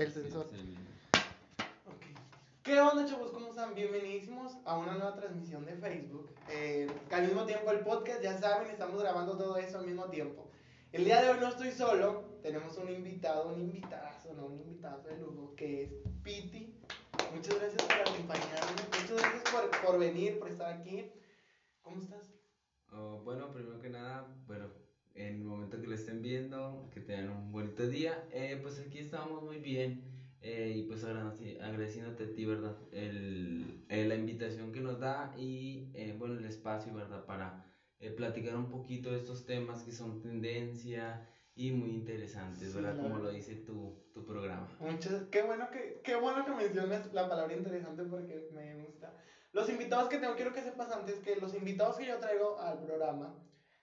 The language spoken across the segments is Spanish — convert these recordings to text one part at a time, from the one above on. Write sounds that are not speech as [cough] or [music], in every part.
El sensor. Ok. ¿Qué onda, chavos? ¿Cómo están? Bienvenidísimos a una nueva transmisión de Facebook. Eh, al mismo tiempo el podcast, ya saben, estamos grabando todo eso al mismo tiempo. El día de hoy no estoy solo, tenemos un invitado, un invitadazo, no un invitado de lujo, que es Piti. Muchas gracias por acompañarme, muchas gracias por, por venir, por estar aquí. ¿Cómo estás? Oh, bueno, primero que nada, bueno, en el momento que lo estén viendo, que tengan un bonito día. Eh, pues aquí estamos muy bien eh, y pues agradeci- agradeciéndote a ti, ¿verdad? El, eh, la invitación que nos da y eh, bueno, el espacio, ¿verdad? Para eh, platicar un poquito de estos temas que son tendencia y muy interesantes, Sí, ¿verdad? la Como lo dice tu, tu programa. Muchas, qué bueno que, qué bueno que mencionas la palabra interesante porque me gusta. Los invitados que tengo, quiero que sepas antes que los invitados que yo traigo al programa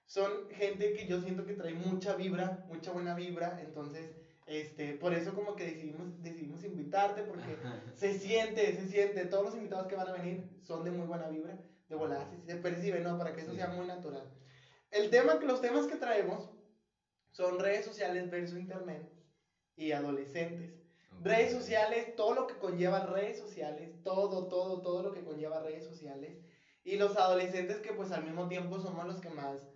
son gente que yo siento que trae mucha vibra, mucha buena vibra, entonces, este, por eso como que decidimos, decidimos invitarte porque se siente, se siente, todos los invitados que van a venir son de muy buena vibra, de volada, se, percibe, ¿no? Para que eso Sí. sea muy natural. El tema, los temas que traemos son redes sociales versus internet y adolescentes. Redes sociales, todo lo que conlleva redes sociales, todo, todo, todo lo que conlleva redes sociales. Y los adolescentes que pues al mismo tiempo somos los que más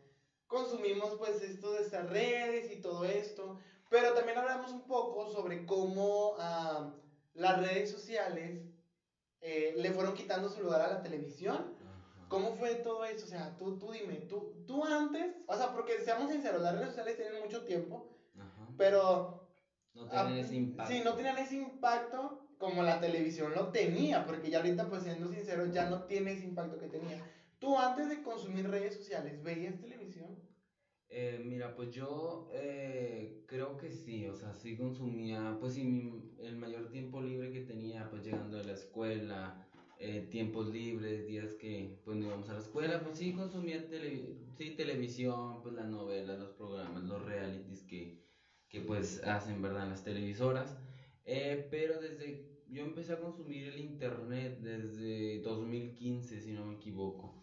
consumimos pues esto de estas redes y todo esto. Pero también hablamos un poco sobre cómo ah, las redes sociales eh, le fueron quitando su lugar a la televisión. Ajá. ¿Cómo fue todo eso? O sea, tú, tú dime, tú, tú antes, o sea, porque seamos sinceros, las redes sociales tienen mucho tiempo, Ajá. pero No tienen Ah, ese impacto. Sí, no tenían ese impacto como la televisión lo tenía, porque ya ahorita, pues siendo sincero, ya no tiene ese impacto que tenía. Tú antes de consumir redes sociales, ¿veías televisión? Eh, mira, pues yo eh, creo que sí, o sea, sí consumía, pues sí, mi- el mayor tiempo libre que tenía, pues llegando de la escuela, eh, tiempos libres, días que pues no íbamos a la escuela, pues sí consumía tele, sí, televisión, pues las novelas, los programas, los realities que, que pues hacen, ¿verdad?, las televisoras, Eh, pero desde, yo empecé a consumir el internet desde 2015, si no me equivoco.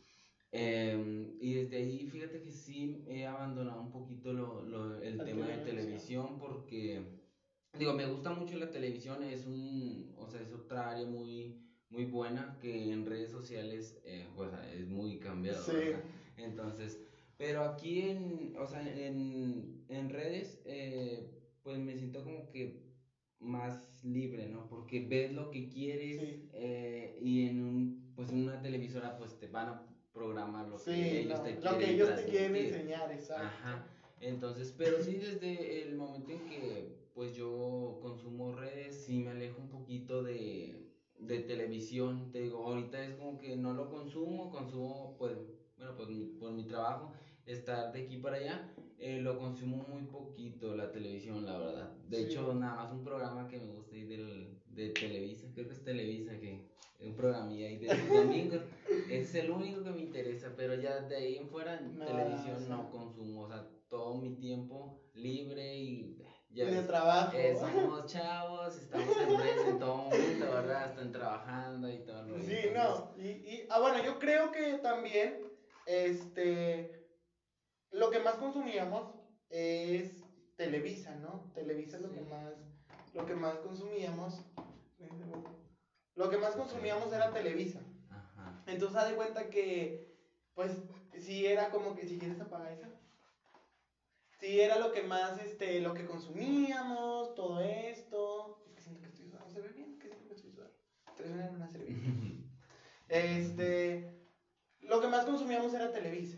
Em, y desde ahí, fíjate que sí he abandonado un poquito lo, lo- el tema de televisión. porque, digo, me gusta mucho la televisión, es un, o sea, es otra área muy, muy buena que en redes sociales, eh, o sea, es muy cambiado. Entonces, pero aquí en, o sea, en, en redes, eh, pues me siento como que más libre, ¿no? Porque ves lo que quieres Sí. eh, y en un, pues en una televisora pues te van a programar lo sí, que ellos no, te lo quieren que ellos te quieren enseñar, exacto. Ajá. Entonces, pero sí desde el momento en que pues yo consumo redes, sí me alejo un poquito de, de televisión. Te digo, ahorita es como que no lo consumo, consumo pues, bueno, pues mi- por mi trabajo, estar de aquí para allá, eh, lo consumo muy poquito la televisión, la verdad. De Sí. hecho, nada más un programa que me gusta ahí del, de Televisa, creo que es Televisa, que un programilla ahí de los domingos, [laughs] es el único que me interesa, pero ya de ahí en fuera No, televisión no consumo, o sea, todo mi tiempo libre y Y ya de trabajo. eh, somos chavos, estamos en redes en todo momento, ¿verdad? Están trabajando y todo. Sí, entonces, no. Y, y, ah, bueno, yo creo que también, este, lo que más consumíamos es Televisa, ¿no? Televisa es lo que más, lo que más consumíamos. Lo que más consumíamos era Televisa. Ajá. Entonces, haz de cuenta que, pues, sí era como que, si quieres apagar esa. Sí, era lo que más, este, lo que consumíamos, todo esto. Es que siento que estoy sudando, ¿se ve bien? Que siento que estoy sudando. En una servilleta. [laughs] Este, lo que más consumíamos era Televisa.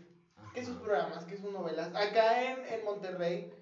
Que sus programas, que sus novelas. Acá en, en Monterrey,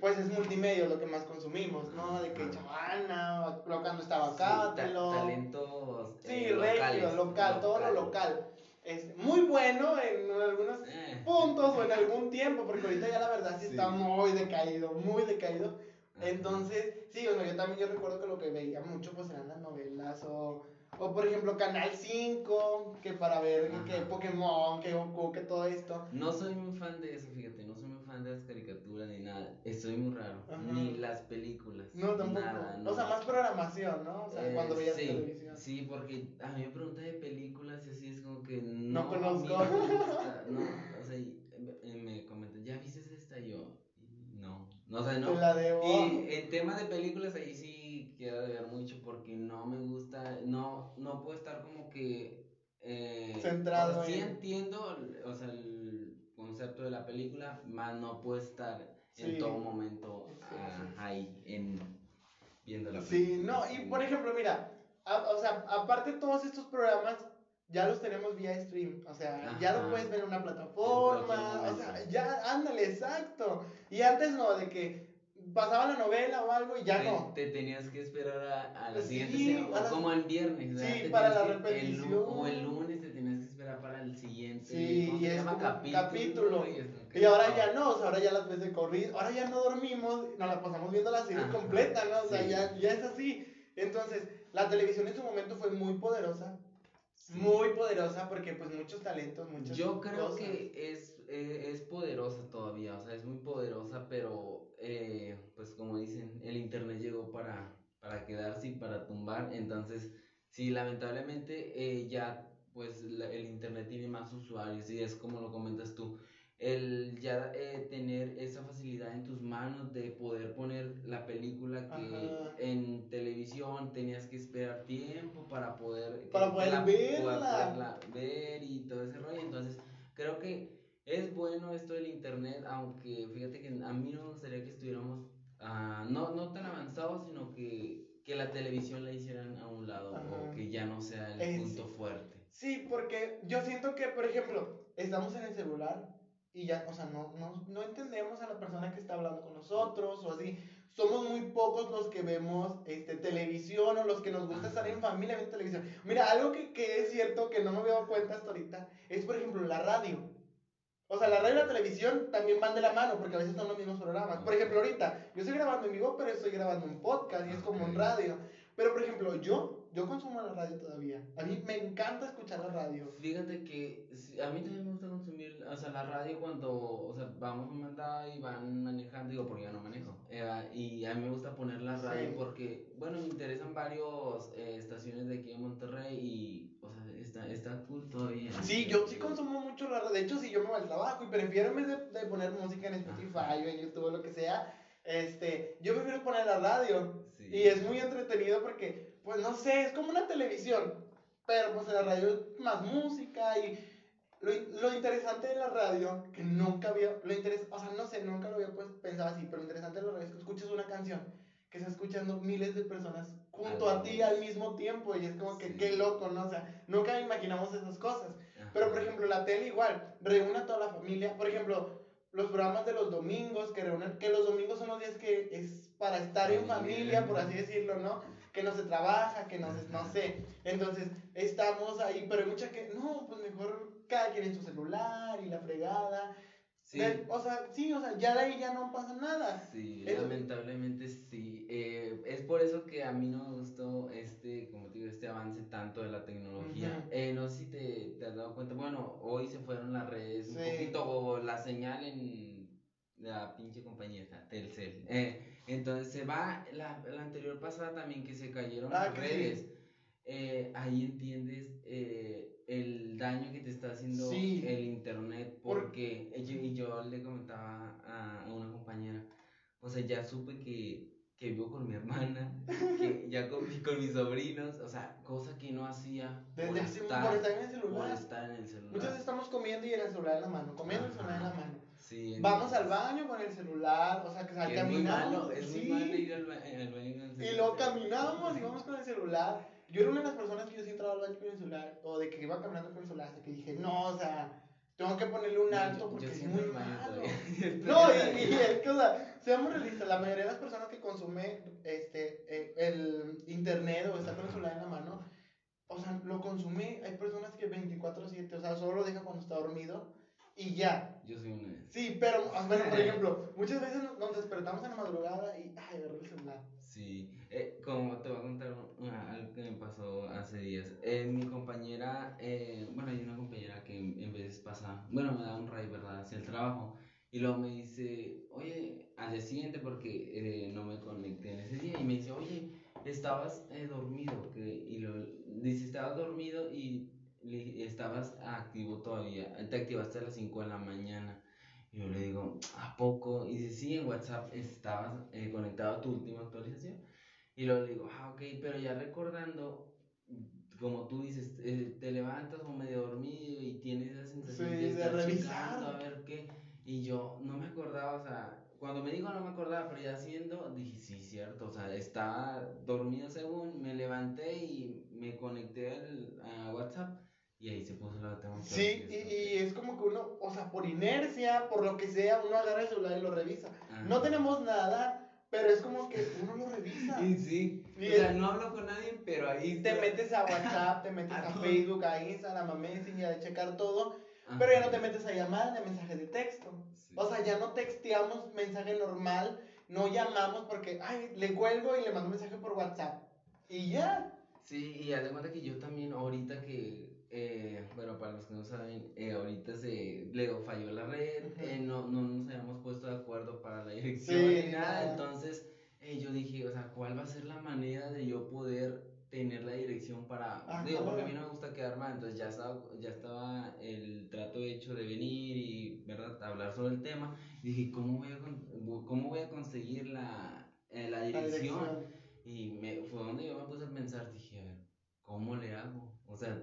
pues es multimedia lo que más consumimos, ¿no? De que Chavana, o cuando estaba Sí, acá, talentos Sí, eh, regio, locales, local, todo lo local. Este, muy bueno en algunos Eh. puntos o en [laughs] algún tiempo, porque ahorita ya la verdad sí, Sí. está muy decaído, muy decaído. Entonces, sí, bueno, yo también yo recuerdo que lo que veía mucho pues eran las novelas o, o por ejemplo Canal 5, que para ver Ajá. que Pokémon, que Goku, que todo esto. No soy muy fan de eso, fíjate, no soy muy fan de las caricaturas ni nada. Estoy muy raro. Ajá. Ni las películas. No, tampoco. Nada, O sea, más programación, ¿no? O sea, Eh, cuando veías sí, televisión. Sí, porque a mí me preguntan de películas y así es como que No no, conozco. a mí no me gusta, [laughs] no, o sea, y, eh, me comentan, ¿ya viste esta? Y yo, no, no, o sea, no. Te la debo. Y en tema de películas ahí sí queda de porque no me gusta, no, no puedo estar como que... Eh, Centrado sí en- entiendo, o sea, el concepto de la película, más no puedo estar Sí. en todo momento Sí, ah, sí. ahí, en, viendo la Sí, película. no, y por ejemplo, mira, a- o sea, aparte todos estos programas ya los tenemos vía stream, o sea, ya lo puedes ver en una plataforma, o sea, ya, ándale, exacto. Y antes no, de que pasaba la novela o algo y ya te, no. te tenías que esperar a, a la Sí, siguiente semana, como el viernes, ¿verdad? Sí, Te para la que- el repetición. o el lunes te tenías que esperar para el siguiente. Sí, ¿cómo y es capítulo. capítulo. Y, ahora ya no, o sea, ahora ya las ves de corrido, ahora ya no dormimos, nos la pasamos viendo la serie Ajá, completa, ¿no? O sea, sí. ya, ya es así. Entonces, la televisión en su momento fue muy poderosa, Sí. muy poderosa porque pues muchos talentos, muchas Yo creo cosas. que es, eh, es poderosa todavía, o sea, es muy poderosa, pero eh, pues como dicen, el internet llegó para, para quedarse y para tumbar, entonces sí, lamentablemente eh, ya pues la- el internet tiene más usuarios y es como lo comentas tú, el ya eh, tener esa facilidad en tus manos de poder poner la película que Ajá. en televisión tenías que esperar tiempo para poder Para poder la- verla. para poderla ver y todo ese rollo. Entonces, creo que es bueno esto del internet, aunque fíjate que a mí no me gustaría que estuviéramos ah, no, no tan avanzados, sino que, que la televisión la hicieran a un lado Ajá. o que ya no sea el Es- punto fuerte. Sí, porque yo siento que, por ejemplo, estamos en el celular y ya, o sea, no, no, no entendemos a la persona que está hablando con nosotros o así. Somos muy pocos los que vemos este, televisión o los que nos gusta estar en familia viendo televisión. Mira, algo que, que es cierto que no me había dado cuenta hasta ahorita es, por ejemplo, la radio. O sea, la radio y la televisión también van de la mano porque a veces son los mismos programas. Por ejemplo, ahorita yo estoy grabando en vivo, pero estoy grabando un podcast y es como un Ok. radio. Pero, por ejemplo, yo, yo consumo la radio todavía. A mí me encanta escuchar la radio. Fíjate que sí, a mí también me gusta consumir, o sea, la radio cuando, o sea, vamos a un mandado y van manejando, digo, porque yo no manejo, eh, y a mí me gusta poner la radio Sí. porque, bueno, me interesan varios eh, estaciones de aquí en Monterrey y, o sea, está, está cool todavía. Sí, yo sí consumo mucho la radio. De hecho, si yo me voy al trabajo y prefiero en vez de, de poner música en Spotify o en YouTube o lo que sea, este, yo prefiero poner la radio. Sí. Y es muy entretenido porque, pues no sé, es como una televisión. Pero pues en la radio más música y lo, lo interesante de la radio, que nunca había, lo interes, o sea, no sé, nunca lo había pues, pensado así, pero lo interesante de la radio es que escuchas una canción que está escuchando miles de personas junto a ti al mismo tiempo y es como que Sí. qué loco, ¿no? O sea, nunca imaginamos esas cosas. Ajá. Pero, por ejemplo, la tele igual, reúne a toda la familia. Por ejemplo, los programas de los domingos, que reúnen, que los domingos son los días que es para estar en familia, por así decirlo, ¿no? Que no se trabaja, que no se, no sé. Entonces, estamos ahí, pero hay mucha que, no, pues mejor cada quien en su celular y la fregada. Sí. De- o sea, sí, o sea, ya de ahí ya no pasa nada. Sí, lamentablemente sí. Eh, es por eso que a mí no me gustó este, como te digo, este avance tanto de la tecnología. Eh, no sé si te, te has dado cuenta, bueno, hoy se fueron las redes un poquito, o la señal en la pinche compañía esta, Telcel. Eh, entonces se va, la, la anterior pasada también que se cayeron Ah, las que sí. redes. Eh, ahí entiendes eh, el daño que te está haciendo Sí. el internet Por- porque yo, y yo le comentaba a una compañera, o sea, ya supe que, que vivo con mi hermana, que [laughs] ya con, con mis sobrinos, o sea, cosa que no hacía Desde por estar, por estar en el por celular. estar en el celular. Muchas veces estamos comiendo y en el celular en la mano, comiendo y el celular en la Ajá. mano. Sí, Vamos al baño con el celular, o sea, que, que es muy caminamos. malo, es sí. muy malo ir al, ba- al baño con el Y luego caminamos y vamos con el celular. Yo era una de las personas que yo sí entraba al baño con el celular, o de que iba caminando con el celular, hasta que dije, no, o sea, tengo que ponerle un alto porque es muy malo. [laughs] No, y, y es que, o sea, seamos realistas, la mayoría de las personas que consume este, eh, el internet o está con el celular en la mano, o sea, lo consume, hay personas que 24/7, o sea, solo lo deja cuando está dormido y ya. Yo soy una. Sí, pero, ah, bueno, por [laughs] ejemplo, muchas veces nos, despertamos en la madrugada y, ay, agarré el celular. Sí, eh, como te voy a contar una- algo que me pasó hace días. Eh, mi compañera, eh, bueno, hay una compañera que en, veces pasa, bueno, me da un ray, ¿verdad?, hacia el trabajo. Y luego me dice, oye, al día siguiente, porque eh, no me conecté en ese día, y me dice, oye, estabas eh, dormido. Que, y lo, dice, estabas dormido y estabas activo todavía. Te activaste a las 5 de la mañana. Y yo le digo, ¿a poco? Y dice, sí, en WhatsApp estabas eh, conectado a tu última actualización. Y luego digo, ah, ok, pero ya recordando, como tú dices, eh, te levantas o medio dormido y tienes esa sensación Sí, de de estar revisar. checando a ver qué. Y yo no me acordaba, o sea, cuando me dijo no me acordaba, pero ya haciendo, dije, sí, cierto, o sea, estaba dormido según, me levanté y me conecté al, a WhatsApp y ahí se puso la tema. Sí, y, y es como que uno, o sea, por inercia, por lo que sea, uno agarra el celular y lo revisa. Ajá. No tenemos nada, pero es como que uno lo revisa. Y sí, Y o sea, es- no hablo con nadie, pero ahí Te metes a WhatsApp, te metes [laughs] A a. Facebook, a Instagram, a Messenger, a checar todo, Ajá. pero ya no te metes a llamar ni a mensajes de texto. Sí. O sea, ya no texteamos mensaje normal, no llamamos porque, ay, le cuelgo y le mando mensaje por WhatsApp. Y ya. Sí, y haz de cuenta que yo también, ahorita que, eh, bueno, para los que no saben, eh, ahorita se le falló la red, eh, no, no nos habíamos puesto de acuerdo para la dirección Sí, ni nada, nada. entonces eh, yo dije, o sea, ¿cuál va a ser la manera de yo poder tener la dirección para, digo, porque a mí no me gusta quedar mal, entonces ya estaba, ya estaba el trato hecho de venir y, ¿verdad?, hablar sobre el tema, y dije, ¿cómo voy a, cómo voy a conseguir la, eh, la La dirección? dirección. Y me, fue donde yo me puse a pensar, dije, a ver, ¿cómo le hago? O sea,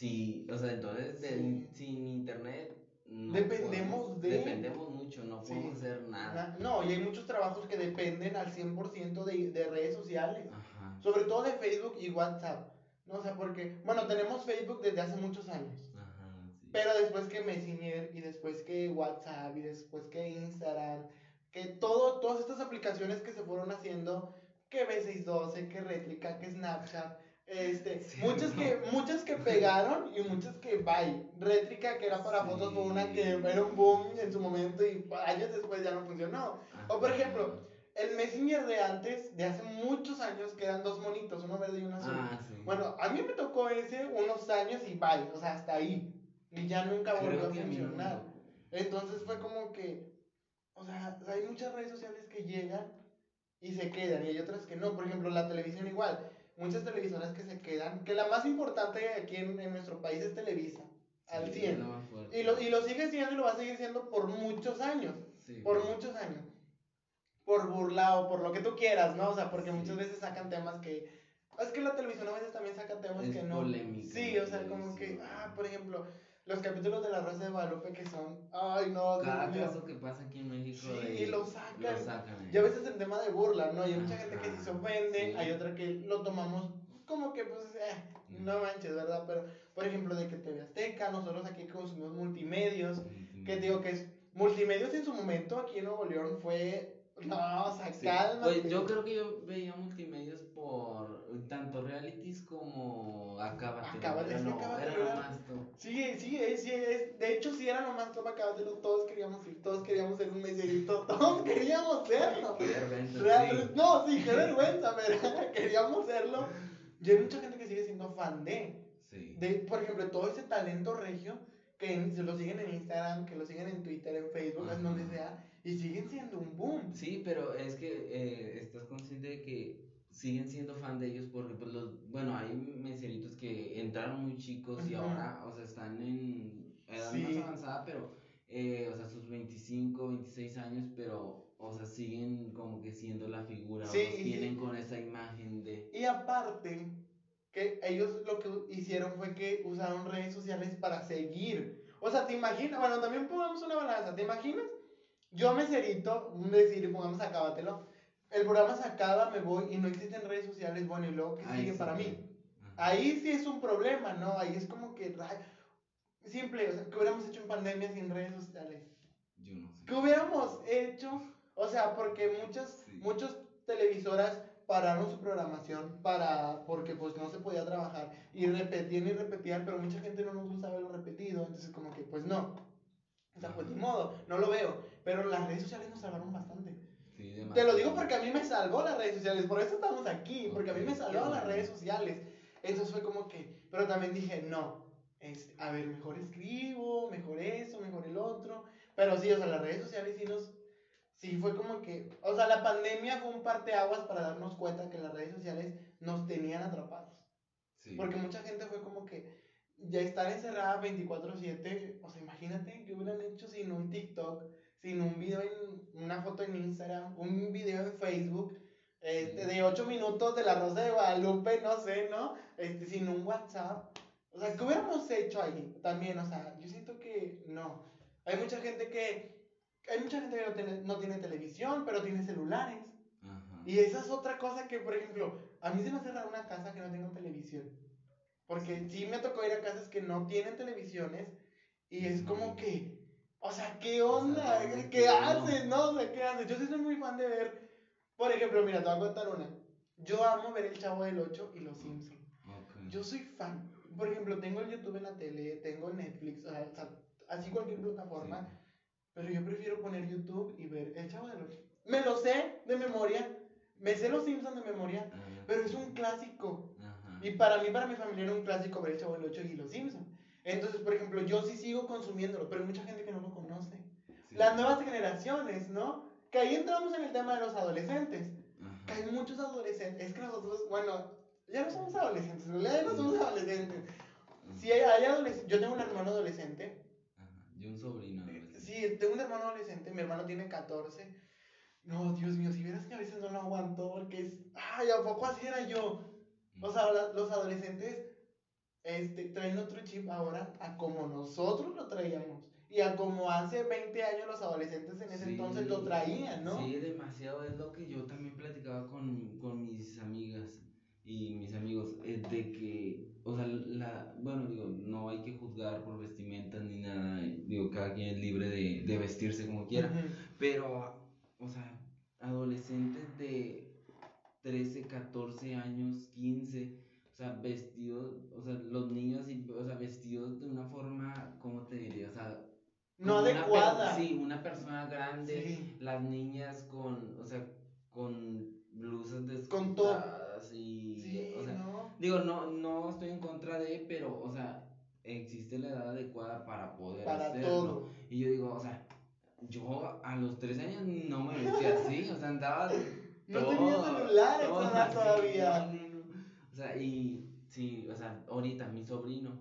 si, o sea, entonces de- Sí. sin internet no Dependemos podemos- de- Dependemos mucho, no Sí. podemos hacer nada. Na- No, y hay muchos trabajos que dependen al 100% de, de redes sociales. Ajá. Sobre todo de Facebook y WhatsApp. ¿no? O sea, porque, bueno, tenemos Facebook desde hace muchos años. Ajá, sí. Pero después que Messenger y después que WhatsApp y después que Instagram, que todo, todas estas aplicaciones que se fueron haciendo, que B612, que Réplica, que Snapchat, este, Sí, muchas, no. que, muchas que pegaron y muchas que bye. Réplica, que era para Sí. fotos, fue una que era un boom en su momento y años después ya no funcionó. O por ejemplo, el Messenger de antes, de hace muchos años, que eran dos monitos, uno verde y uno azul. Ah, sí. Bueno, a mí me tocó ese unos años y bye, o sea, hasta ahí. Y ya nunca volvió a funcionar. Entonces fue como que, o sea, hay muchas redes sociales que llegan y se quedan, y hay otras que no. Por ejemplo, la televisión igual. Muchas televisoras que se quedan, que la más importante aquí en, en nuestro país es Televisa, al Sí, 100. es lo más fuerte. Y lo, y lo sigue siendo y lo va a seguir siendo por muchos años Sí, por güey. muchos años. Por burla o por lo que tú quieras, ¿no? O sea, porque Sí. muchas veces sacan temas que. Es que la televisión a veces también saca temas Es que no. polémica Sí, o sea, como que. Ah, por ejemplo, los capítulos de La Rosa de Guadalupe que son. Ay, no, Dios Cada mío. caso que pasa aquí en México. Sí, de- y lo sacan. Lo sacan. eh. Y a veces en tema de burla, ¿no? Y hay mucha gente que sí se ofende, sí. hay otra que lo tomamos como que, pues, eh, no manches, ¿verdad? Pero, por ejemplo, de que TV Azteca, nosotros aquí consumimos multimedios, que digo que es multimedios en su momento aquí en Nuevo León fue no o sea Sí. cálmate Pues yo creo que yo veía multimedios por tanto realities como es que lo- Acábatelo era lo más top. sí sí es, sí es de hecho sí era lo más top acábatelo todos queríamos ir todos queríamos ser un meserito [laughs] todos queríamos serlo. Qué vergüenza, Real- sí. no sí qué vergüenza [laughs] pero [laughs] queríamos serlo. Y hay mucha gente que sigue siendo fan de Sí. de por ejemplo todo ese talento regio que en- se lo siguen en Instagram que lo siguen en Twitter en Facebook en donde sea y siguen siendo un boom. Sí, pero es que eh, estás consciente de que siguen siendo fan de ellos porque, pues, los, bueno, hay meseritos que entraron muy chicos y ahora, o sea, están en edad Sí. más avanzada, pero, eh, o sea, sus 25, 26 años, pero, o sea, siguen como que siendo la figura, Sí, o tienen con esa imagen de... Y aparte, que ellos lo que hicieron fue que usaron redes sociales para seguir. O sea, ¿te imaginas? Bueno, también pongamos una balanza. ¿Te imaginas? Yo me cerito, un decir, pongamos acábatelo. El programa se acaba, me voy y no existen redes sociales. Bueno, y luego, ¿qué Ahí sigue sí, para mí? Ajá. Ahí sí es un problema, ¿no? Ahí es como que. ay, Simple, o sea, ¿qué hubiéramos hecho en pandemia sin redes sociales? Yo no sé. ¿Qué hubiéramos hecho? O sea, porque muchas, Sí. muchas televisoras pararon su programación para, porque pues no se podía trabajar y repetían y repetían, pero mucha gente no nos gusta verlo repetido, entonces como que pues no. O sea, pues ni modo, no lo veo. Pero las redes sociales nos salvaron bastante. Sí, Te lo digo porque a mí me salvó las redes sociales, por eso estamos aquí, porque a mí me qué salvaron las redes sociales. Entonces fue como que, pero también dije, no, es, a ver, mejor escribo, mejor eso, mejor el otro. Pero sí, o sea, las redes sociales sí nos, sí fue como que, o sea, la pandemia fue un parteaguas para darnos cuenta que las redes sociales nos tenían atrapados. Sí. Porque mucha gente fue como que ya estar encerrada 24/7, o sea, imagínate que hubieran hecho sin un TikTok, sin un video en una foto en Instagram, un video en Facebook, este, de 8 minutos de la Rosa de Guadalupe, no sé, ¿no? Este, sin un WhatsApp. O sea, ¿qué hubiéramos hecho ahí? También, o sea, yo siento que no. Hay mucha gente que, hay mucha gente que no tiene, no tiene televisión, pero tiene celulares. Ajá. Y esa es otra cosa que, por ejemplo, a mí se me hace raro una casa que no tenga televisión. Porque sí me tocó ir a casas que no tienen televisiones y es como que, o sea, ¿qué onda? O sea, ¿Qué haces? No, o sea, ¿qué haces? Yo sí soy muy fan de ver, por ejemplo, mira, te voy a contar una. Yo amo ver El Chavo del 8 y Los Simpsons. Ok. Yo soy fan. Por ejemplo, tengo el YouTube en la tele, tengo Netflix, o sea, así cualquier plataforma. Sí. Pero yo prefiero poner YouTube y ver El Chavo del 8. Me lo sé de memoria. Me sé Los Simpsons de memoria. Ah, Pero es un clásico. Ajá. Y para mí, para mi familia era un clásico ver El Chavo del 8 y Los Simpsons. Entonces, por ejemplo, yo sí sigo consumiéndolo, pero hay mucha gente que no lo conoce. Sí. Las nuevas generaciones, ¿no? Que ahí entramos en el tema de los adolescentes. Que Ajá. hay muchos adolescentes. Es que nosotros, bueno, ya no somos adolescentes, ya no somos adolescentes. Sí, hay, hay adolescentes. Yo tengo un hermano adolescente. Ajá. Y un sobrino. adolescente. Sí, tengo un hermano adolescente. Mi hermano tiene 14. No, Dios mío, si vieras que a veces no lo aguanto porque es. Ay, ¿a poco así era yo? O sea, los adolescentes este, traen otro chip ahora a como nosotros lo traíamos. Y a como hace 20 años los adolescentes en ese Sí. entonces lo traían, ¿no? Sí, demasiado. Es lo que yo también platicaba con, con mis amigas y mis amigos. eh, de que, o sea, la, bueno, digo, no hay que juzgar por vestimentas ni nada. Digo, cada quien es libre de, de vestirse como quiera. Pero, o sea, adolescentes de 13, 14 años, 15, o sea, vestidos, o sea, los niños, y- o sea, vestidos de una forma, ¿cómo te diría? O sea, No adecuada. sí, una persona grande, Sí. las niñas con, o sea, con blusas Con todo. y, Sí, o sea, ¿no? digo, no, no estoy en contra de, pero, o sea, existe la edad adecuada para poder Para hacerlo. todo. Y yo digo, o sea, yo a los 13 años no me vestía así, o sea, andaba. [laughs] No todo- tenía celular todo todavía. Sea, y sí, o sea, ahorita mi sobrino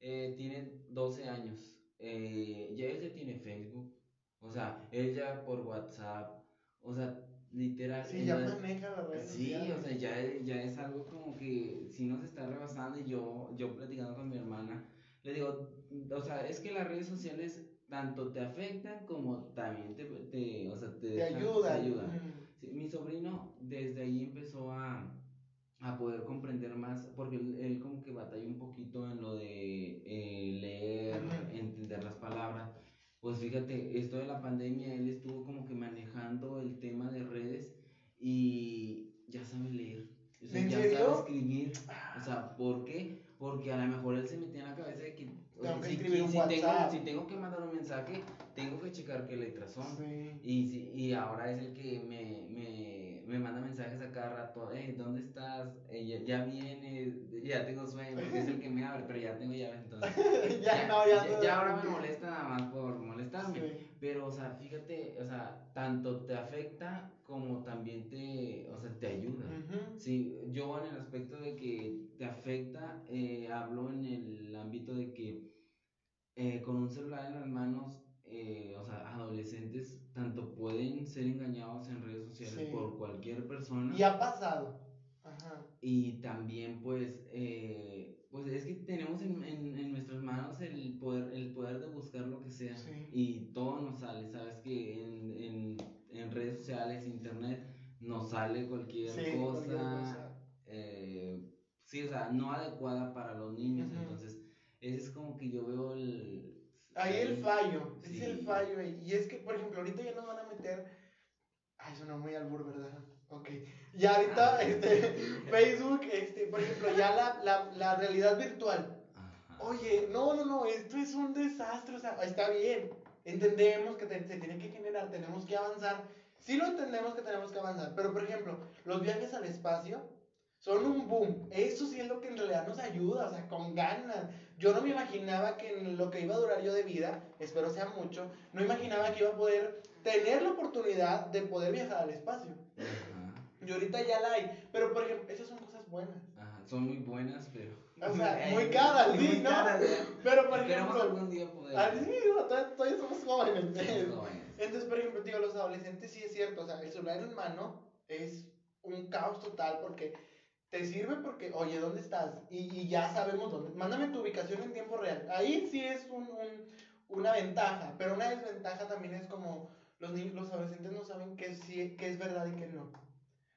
eh, tiene 12 años, eh, ya él ya tiene Facebook, o sea, él ya por WhatsApp, o sea, literal. Sí, ya maneja las redes Sí, o sea, ya, ya es algo como que si nos está rebasando y yo, yo platicando con mi hermana, le digo, o sea, es que las redes sociales tanto te afectan como también te, te, o sea, te, Te dejan- ayuda. te ayudan. Ujú. Sí, mi sobrino desde ahí empezó a, a poder comprender más, porque él, él como que batalla un poquito en lo de eh, leer, entender las palabras. Pues fíjate, esto de la pandemia, él estuvo como que manejando el tema de redes y ya sabe leer. O sea, ¿En ya serio? sabe escribir. O sea, ¿por qué? Porque a lo mejor él se metía en la cabeza de que, o sea, que si, si tengo, si tengo que mandar un mensaje, tengo que checar qué letras son. Sí. Y, y ahora es el que me, me, me manda mensajes a cada rato, hey, ¿dónde estás? Eh, ya, ya viene, ya tengo sueño, es el que me abre, pero ya tengo llaves, entonces. [laughs] ya, no, ya, ya, no. ya ahora me molesta nada más por molestarme. Sí. Pero, o sea, fíjate, o sea, tanto te afecta como también te, o sea, te ayuda. Ujú. Sí, yo en el aspecto de que te afecta, eh, hablo en el ámbito de que eh, con un celular en las manos, eh, o sea, adolescentes tanto pueden ser engañados en redes sociales Sí. por cualquier persona Y ha pasado. Ajá. y también pues, eh, pues es que tenemos en, en, en nuestras manos el poder, el poder de buscar lo que sea Sí. y todo nos sale, sabes que en, en, en redes sociales, internet, nos sale cualquier Sí, cosa, cualquier cosa. eh, sí, o sea, no adecuada para los niños, entonces ese es como que yo veo el... Ahí el fallo, es Sí. el fallo. Y es que, por ejemplo, ahorita ya nos van a meter. Ay, suena muy albur, ¿verdad? Ok. Ya ahorita, Ah. este, [laughs] Facebook, este, por ejemplo, ya la, la, la realidad virtual. Ajá. Oye, no, no, no, esto es un desastre, o sea, está bien. Entendemos que te- se tiene que generar, tenemos que avanzar. Sí lo entendemos que tenemos que avanzar, pero por ejemplo, los viajes al espacio son un boom. Eso sí es lo que en realidad nos ayuda, o sea, con ganas. Yo no me imaginaba que en lo que iba a durar yo de vida, espero sea mucho, no imaginaba que iba a poder tener la oportunidad de poder viajar al espacio. Ajá. Y ahorita ya la hay, pero por ejemplo, esas son cosas buenas. Ajá, Son muy buenas, pero... O sea, [laughs] muy caras, sí, ¿no? caras. Pero por ejemplo, algún día poder... Ah, sí, no, todavía, todavía somos jóvenes. Somos jóvenes. Entonces, por ejemplo, digo, los adolescentes sí es cierto, o sea, el celular en mano es un caos total porque te sirve porque, oye, ¿dónde estás? Y, y ya sabemos dónde. Mándame tu ubicación en tiempo real. Ahí sí es un, un, una ventaja, pero una desventaja también es como los niños, los adolescentes no saben qué, sí, qué es verdad y qué no.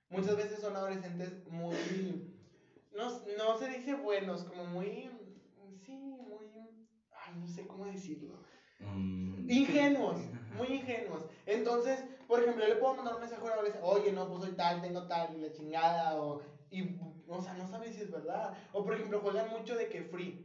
Muchas veces son adolescentes muy, no, no se dice buenos, como muy, sí, muy, ay, no sé cómo decirlo. Mm, Ingenuos, muy ingenuos. Entonces, por ejemplo, yo le puedo mandar un mensaje a una adolescente, oye, no, pues soy tal, tengo tal, la chingada, o, y, o sea, no sabes si es verdad. O, por ejemplo, juegan mucho de que free.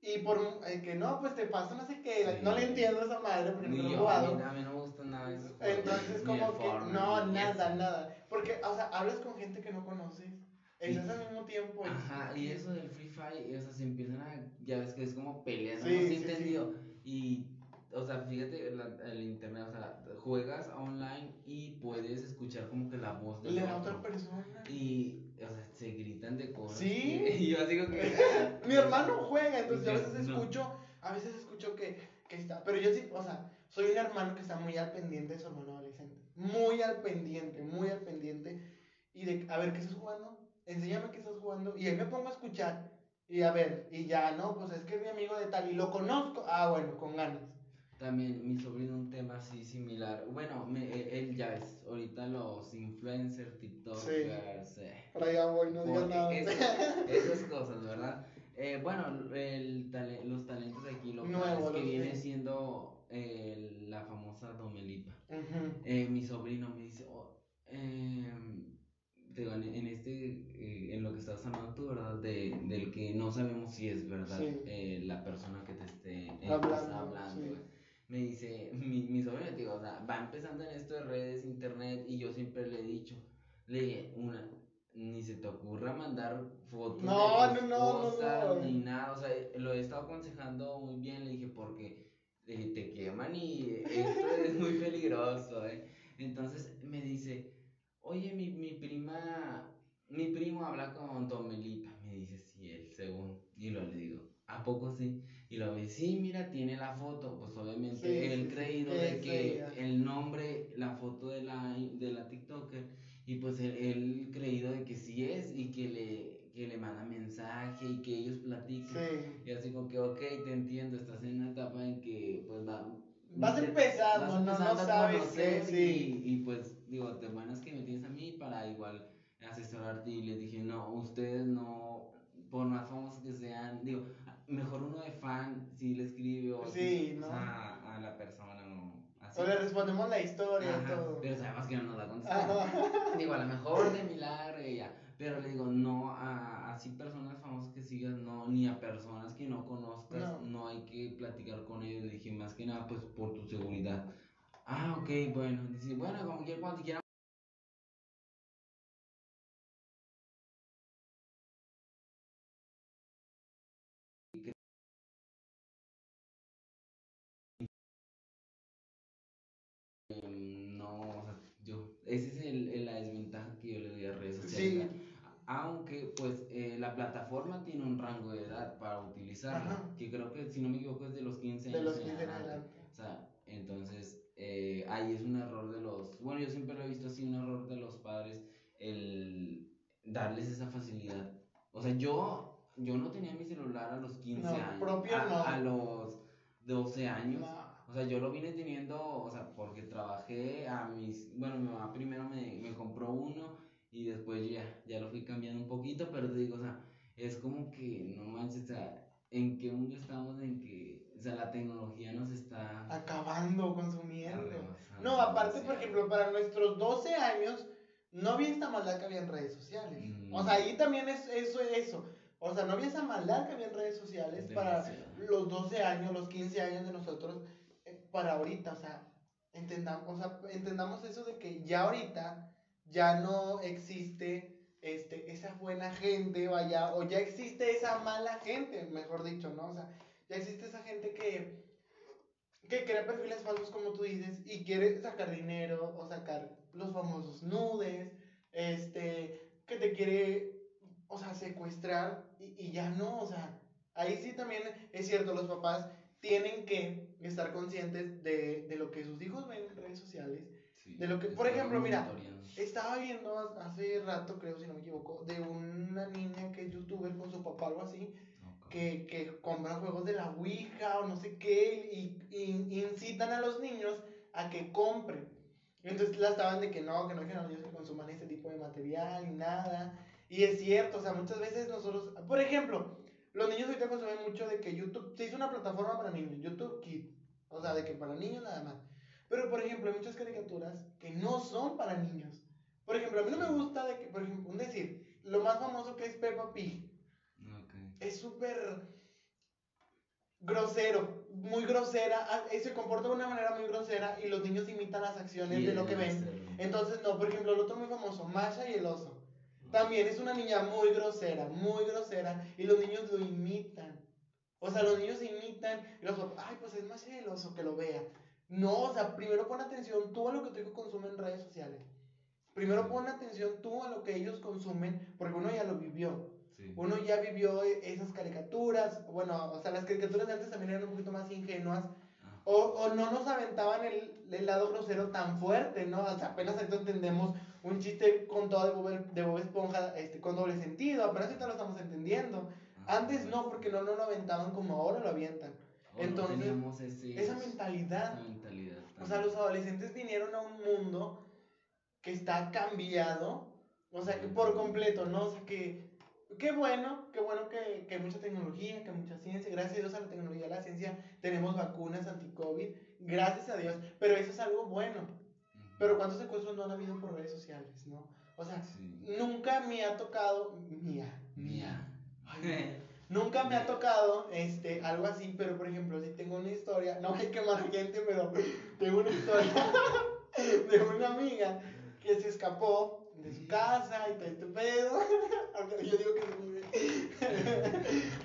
Y por eh, que no, pues te pasa no sé qué, Sí. no le entiendo a esa madre porque Ni no lo he jugado. a mí, no me gusta nada de esos juegos, Entonces, como que, no, nada, eso. nada. Porque, o sea, hablas con gente que no conoces, estás al mismo tiempo. y- Ajá, y eso del Free Fire, o sea, se empiezan a, ya ves que es como peleas, Sí, no sé sí, si sí. entendido. Y, o sea, fíjate, la- el internet, o sea, juegas online y puedes escuchar como que la voz de La otra persona. Y, o sea, se gritan de cosas. Sí. [laughs] y yo así como que. [laughs] Mi hermano juega, entonces yo a veces no. escucho, a veces escucho que, que está, pero yo sí, o sea, soy un hermano que está muy al pendiente de su hermano adolescente, muy al pendiente, muy al pendiente, y de, a ver, ¿qué estás jugando? Enséñame qué estás jugando, y ahí me pongo a escuchar, y a ver, y ya, no, pues es que es mi amigo de tal, y lo conozco, ah, bueno, con ganas. También mi sobrino un tema así similar. Bueno, me- e- él ya es. Ahorita los influencers, TikTokers. eh, Por allá voy, no digas nada. [laughs] esas cosas, ¿verdad? Eh, bueno, el los talentos de aquí locales Nuevo, que viene siendo eh, la famosa Domelipa. Eh, mi sobrino me dice, oh, em, te digo, en, en este, eh, en lo que estás hablando tú, ¿verdad? De, del que no sabemos si es verdad Sí. eh, la persona que te esté eh, Hablando, sí. Me dice, [laughs] mi, mi sobrino, digo, o sea, va empezando en esto de redes, internet, y yo siempre le he dicho, le dije, una, ni se te ocurra mandar fotos No, de no, no, no, cosas, no. ni nada, o sea, lo he estado aconsejando muy bien, le dije, porque te queman y esto [laughs] es muy peligroso, ¿eh? Entonces me dice, oye, mi, mi prima, mi primo habla con Tomelipa, me dice, sí, él, según, y lo le digo, ¿a poco sí? Y lo ve, sí, mira, tiene la foto, pues obviamente Sí, él sí, creído de que el nombre, la foto de la, de la TikToker, y pues él, él creído de que sí es, y que le, que le manda mensaje, y que ellos platican. Y así como que, ok, te entiendo, estás en una etapa en que, pues, va... Vas te- empezando, vas no- no sabes. Y, y, pues, digo, te buenas que me tienes a mí para igual asesorarte y les dije, no, ustedes no, por más famosos que sean, digo, mejor uno de fan, si le escribe o, Sí, o ¿no? sea, a la persona, no, así. O le respondemos la historia y Ajá, todo. pero sabemos que no nos da contestar. Ajá. [laughs] Digo, a lo mejor de milagro ya. Pero le digo, no a así personas famosas que sigas, no, ni a personas que no conozcas, No. no. hay que platicar con ellos. Le dije, más que nada, pues por tu seguridad. Ah, ok, bueno. Dice, bueno, como quiera, cuando quiera. Pues, eh, la plataforma tiene un rango de edad para utilizarla, Ajá. que creo que, si no me equivoco, es de los 15 De años. los en 15 en adelante. adelante. O sea, entonces, eh, ahí es un error de los, bueno, yo siempre lo he visto así, un error de los padres, el darles esa facilidad. O sea, yo, yo no tenía mi celular a los 15 No, años. propio a, no. a los 12 años. No. O sea, yo lo vine teniendo, o sea, porque trabajé a mis, bueno, mi mamá primero me, me compró uno y después ya, ya lo fui cambiando un poquito, pero te digo, o sea, es como que, no manches, o sea, ¿en qué mundo estamos en que, o sea, la tecnología nos está Acabando, consumiendo. No, aparte, por ejemplo, para nuestros 12 años, no había esta maldad que había en redes sociales. Mm. O sea, ahí también es eso, eso. O sea, no había esa maldad que había en redes sociales para los 12 años, los 15 años de nosotros, eh, para ahorita. O sea, entendamos, o sea, entendamos eso de que ya ahorita ya no existe este, esa buena gente, vaya, o ya existe esa mala gente, mejor dicho, ¿no? O sea, ya existe esa gente que, que crea perfiles falsos, como tú dices, y quiere sacar dinero o sacar los famosos nudes, este, que te quiere, o sea, secuestrar y, y ya no, o sea, ahí sí también es cierto, los papás tienen que estar conscientes de, de lo que sus hijos ven en redes sociales de lo que, por ejemplo, mira, estaba viendo hace rato, creo, si no me equivoco, de una niña que es youtuber con su papá o algo así, que, que compran juegos de la Ouija o no sé qué, y, y, incitan a los niños a que compren. Entonces la estaban de que no, que no dejen a los niños que consuman ese tipo de material y nada. Y es cierto, o sea, muchas veces nosotros, por ejemplo, los niños ahorita consumen mucho de que YouTube, se hizo una plataforma para niños, YouTube Kids, o sea, de que para niños nada más. Pero, por ejemplo, hay muchas caricaturas que no son para niños. Por ejemplo, a mí no me gusta de que, por ejemplo, un decir, lo más famoso que es Peppa Pig. Es súper grosero, muy grosera, ah, se comporta de una manera muy grosera y los niños imitan las acciones de lo que ven. Entonces, no, por ejemplo, el otro muy famoso, Masha y el oso. También es una niña muy grosera, muy grosera y los niños lo imitan. O sea, los niños imitan y los ay, pues es Masha y el oso, que lo vea. No, o sea, primero pon atención tú a lo que tu hijo consume en redes sociales. Primero pon atención tú a lo que ellos consumen, porque uno ya lo vivió. Uno ya vivió e, esas caricaturas. Bueno, o sea, las caricaturas de antes también eran un poquito más ingenuas. Ah. O, o, no nos aventaban el, el, lado grosero tan fuerte, ¿no? O sea, apenas ahorita entendemos un chiste con todo de Bob, de Bob Esponja este, con doble sentido. Apenas ahorita lo estamos entendiendo. Ah, antes pues. no, porque no, no lo aventaban como ahora lo avientan. Entonces, esa mentalidad. o sea, los adolescentes vinieron a un mundo que está cambiado, o sea, que por completo, ¿no? O sea, que qué bueno, qué bueno que, que hay mucha tecnología, que hay mucha ciencia. Gracias a Dios a la tecnología a la ciencia tenemos vacunas anti-COVID. Gracias a Dios. Pero eso es algo bueno. Pero ¿cuántos secuestros no han habido por redes sociales, no? O sea, nunca me ha tocado. Mía, mía. [laughs] nunca me ha tocado este, algo así, pero por ejemplo, si tengo una historia, no hay que quemar gente, pero tengo una historia [laughs] de una amiga que se escapó de su casa y todo este pedo. [laughs] Yo digo que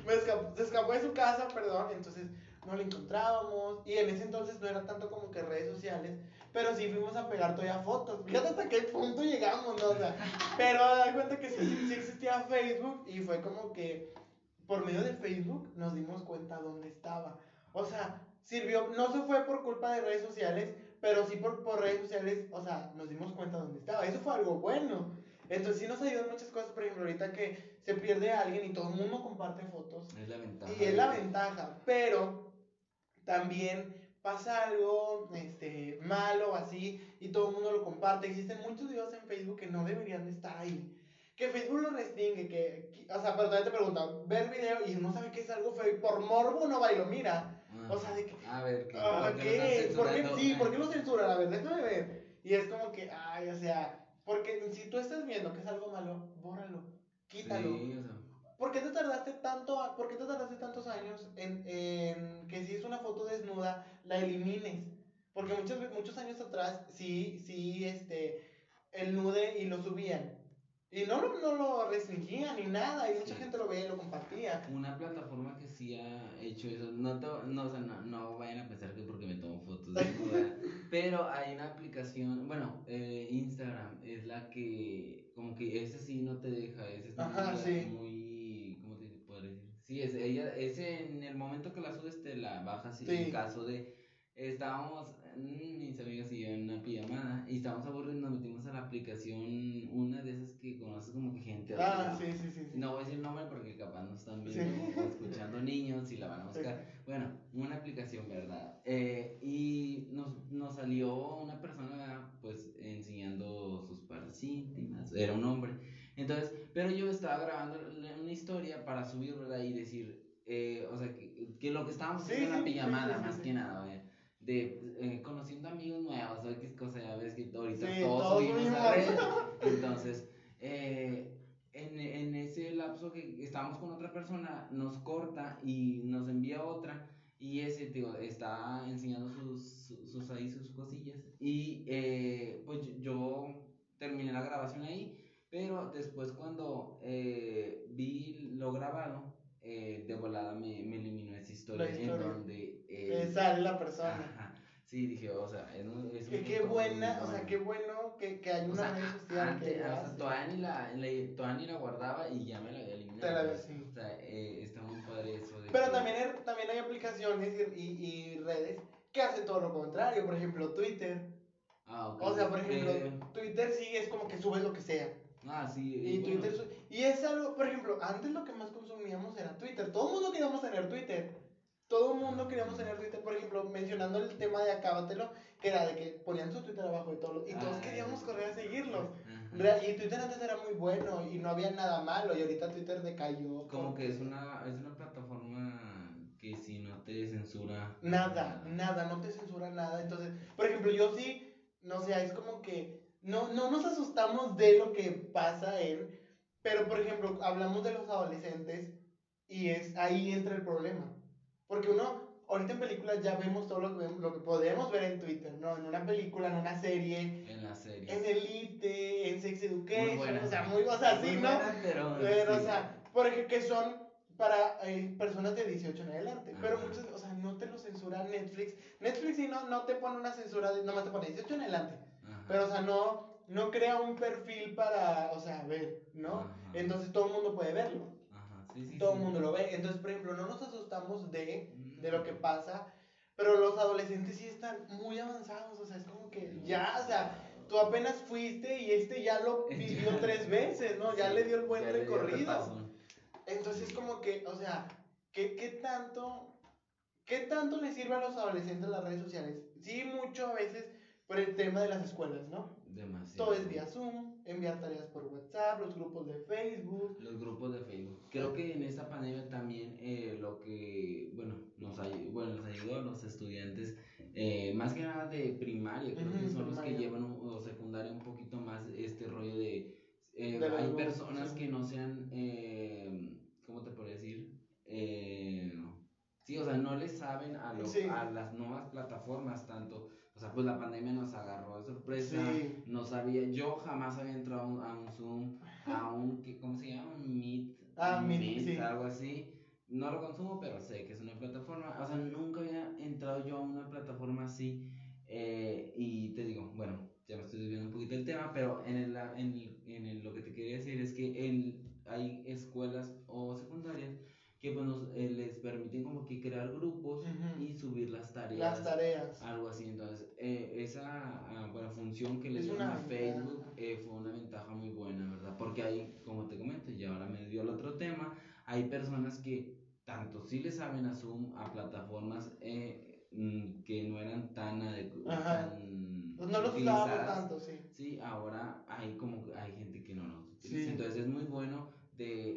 [laughs] escapó, se escapó de su casa, perdón, entonces no la encontrábamos. Y en ese entonces no era tanto como que redes sociales, pero sí fuimos a pegar todavía fotos. Fíjate hasta qué punto llegamos, ¿no? O sea, pero da cuenta que sí, sí existía Facebook y fue como que por medio de Facebook nos dimos cuenta dónde estaba. O sea, sirvió, no se fue por culpa de redes sociales, pero sí por, por redes sociales, o sea, nos dimos cuenta dónde estaba. Eso fue algo bueno. Entonces sí nos ayudó en muchas cosas, por ejemplo, ahorita que se pierde a alguien y todo el mundo comparte fotos. Es la ventaja. Y es la ventaja, pero también pasa algo este, malo así y todo el mundo lo comparte. Existen muchos videos en Facebook que no deberían de estar ahí. Que Facebook lo restringe, que, o sea, pero todavía te preguntan, ver video y no sabe que es algo feo y por morbo no va y lo mira. O sea, de que. A ver, ¿qué? ¿por qué? ¿Por qué? Sí, ¿por qué lo censura? A ver, déjame ver. Y es como que, ay, o sea, porque si tú estás viendo que es algo malo, bórralo, quítalo. Sí, o sea. ¿Por qué te tardaste tanto, por qué te tardaste tantos años en, en que si es una foto desnuda, la elimines? Porque muchos, muchos años atrás, sí, sí, este, el nude y lo subían. Y no, no lo restringían ni nada, y mucha gente lo veía y lo compartía. Una plataforma que sí ha hecho eso, no, no, o sea, no, no, vayan a pensar que porque me tomo fotos de [laughs] pero hay una aplicación, bueno, eh, Instagram es la que, como que ese sí no te deja, ese es Ajá, sí. muy, ¿cómo te puedo decir? Sí, es, ella, ese en el momento que la subes te la bajas, sí. en caso de, estábamos mis amigas y yo en una pijamada y estábamos aburridos, nos metimos a la aplicación, una de esas que conoces como que gente. Ah, sí, sí, sí, No voy a decir el nombre porque capaz no están viendo o escuchando [laughs] niños y la van a buscar. Bueno, una aplicación, ¿verdad? Eh, y nos, nos salió una persona, pues, enseñando sus partes íntimas, era un hombre. Entonces, pero yo estaba grabando una historia para subir, ¿verdad? Y decir, eh, o sea, que, que, lo que estábamos haciendo en la pijamada, más que nada, ¿verdad? De eh, conociendo amigos nuevos o X cosa, ya ves que ahorita todos, subimos a redes. [laughs] Entonces, eh, en, en, ese lapso que estamos con otra persona, nos corta y nos envía otra. Y ese, tío, está enseñando sus, sus, ahí, sus cosillas. Y eh, pues yo terminé la grabación ahí, pero después cuando vi lo grabado, eh, de volada me, me, eliminó esa historia, en donde eh, sale la persona. Sí, dije, o sea, es, un, es que qué buena, o sea, qué bueno que, que hay una o red social que o sea, todavía ni la, la, la guardaba y ya me la había eliminado. Te la, sí. O sea, eh, está muy padre eso. De Pero también, hay, también hay aplicaciones y, y, redes que hacen todo lo contrario. Por ejemplo, Twitter. Ah, ok. O sea, por ejemplo, Eh, Twitter sí es como que subes lo que sea. Ah, sí. Y bueno, Twitter y es algo, por ejemplo, antes lo que más consumíamos era Twitter. Todo el mundo queríamos tener Twitter. Todo el mundo queríamos tener Twitter. Por ejemplo, mencionando el tema de Acábatelo, que era de que ponían su Twitter abajo de todo. Y todos Ah, queríamos correr a seguirlos. Ajá. Y Twitter antes era muy bueno y no había nada malo. Y ahorita Twitter decayó. Como que es una, es una plataforma que si no te censura. Nada, nada, no te censura nada. Entonces, por ejemplo, yo sí, no sé, es como que no, no nos asustamos de lo que pasa en, pero por ejemplo, hablamos de los adolescentes y es ahí entra el problema. Porque uno, ahorita en películas ya vemos todo lo que, lo que podemos ver en Twitter, ¿no? En una película, en una serie, En la serie. en Elite, en Sex Education, buena. o sea, muy, o sea, sí, ¿no? buena, pero, Pero, o sí. sea, porque que son para eh, personas de 18 en adelante. Pero Ajá. muchos, o sea, no te lo censura Netflix. Netflix sí no, no te pone una censura, nomás te pone 18 en adelante. Ajá. Pero, o sea, no, no crea un perfil para, o sea, ver, ¿no? Ajá. Entonces todo el mundo puede verlo. Ajá, sí, sí. Todo sí. el mundo lo ve. Entonces, por ejemplo, no nos asustamos de, Mm. de lo que pasa. Pero los adolescentes sí están muy avanzados. O sea, es como que ya, o sea, tú apenas fuiste y este ya lo [laughs] vivió tres veces, ¿no? Ya Sí, le dio el buen recorrido. Entonces, como que, o sea, ¿qué, qué tanto, ¿qué tanto le sirve a los adolescentes las redes sociales? Sí, mucho a veces por el tema de las escuelas, ¿no? Demasiado. Todo es vía Zoom, enviar tareas por WhatsApp, los grupos de Facebook. Los grupos de Facebook. Creo que en esta pandemia también eh, lo que, bueno, nos, ay- bueno, nos ayudó a los estudiantes, eh, más que nada de primaria, creo que son los que llevan un- o secundaria un poquito más este rollo de... eh, De hay personas sí. que no sean, eh, ¿cómo te puedo decir? Eh, sí, o sea, no le saben a, lo- Sí. a las nuevas plataformas tanto. O sea, pues la pandemia nos agarró de sorpresa. Sí. No sabía, yo jamás había entrado a un, a un Zoom, a un, ¿qué- ¿cómo se llama? Un Meet. Ah, Meet, sí. algo así. No lo consumo, pero sé que es una plataforma. O sea, nunca había entrado yo a una plataforma así. eh, y te digo, bueno, ya me estoy desviando un poquito del tema, pero en, el, en, el- en el- lo que te quería decir es que el, hay escuelas o secundarias que pues, nos, eh, les permiten como que crear grupos y subir las tareas. Las tareas. Algo así, entonces, eh, esa ah, bueno, función que le Es dieron a Facebook eh, fue una ventaja muy buena, ¿verdad? Porque hay, como te comento, y ahora me dio el otro tema, hay personas que tanto sí le saben a Zoom, a plataformas eh, mm, que no eran tan adecuadas. Pues no los utilizadas. tanto, sí. Sí, ahora hay como hay gente que no los utiliza. Sí. Entonces es muy bueno de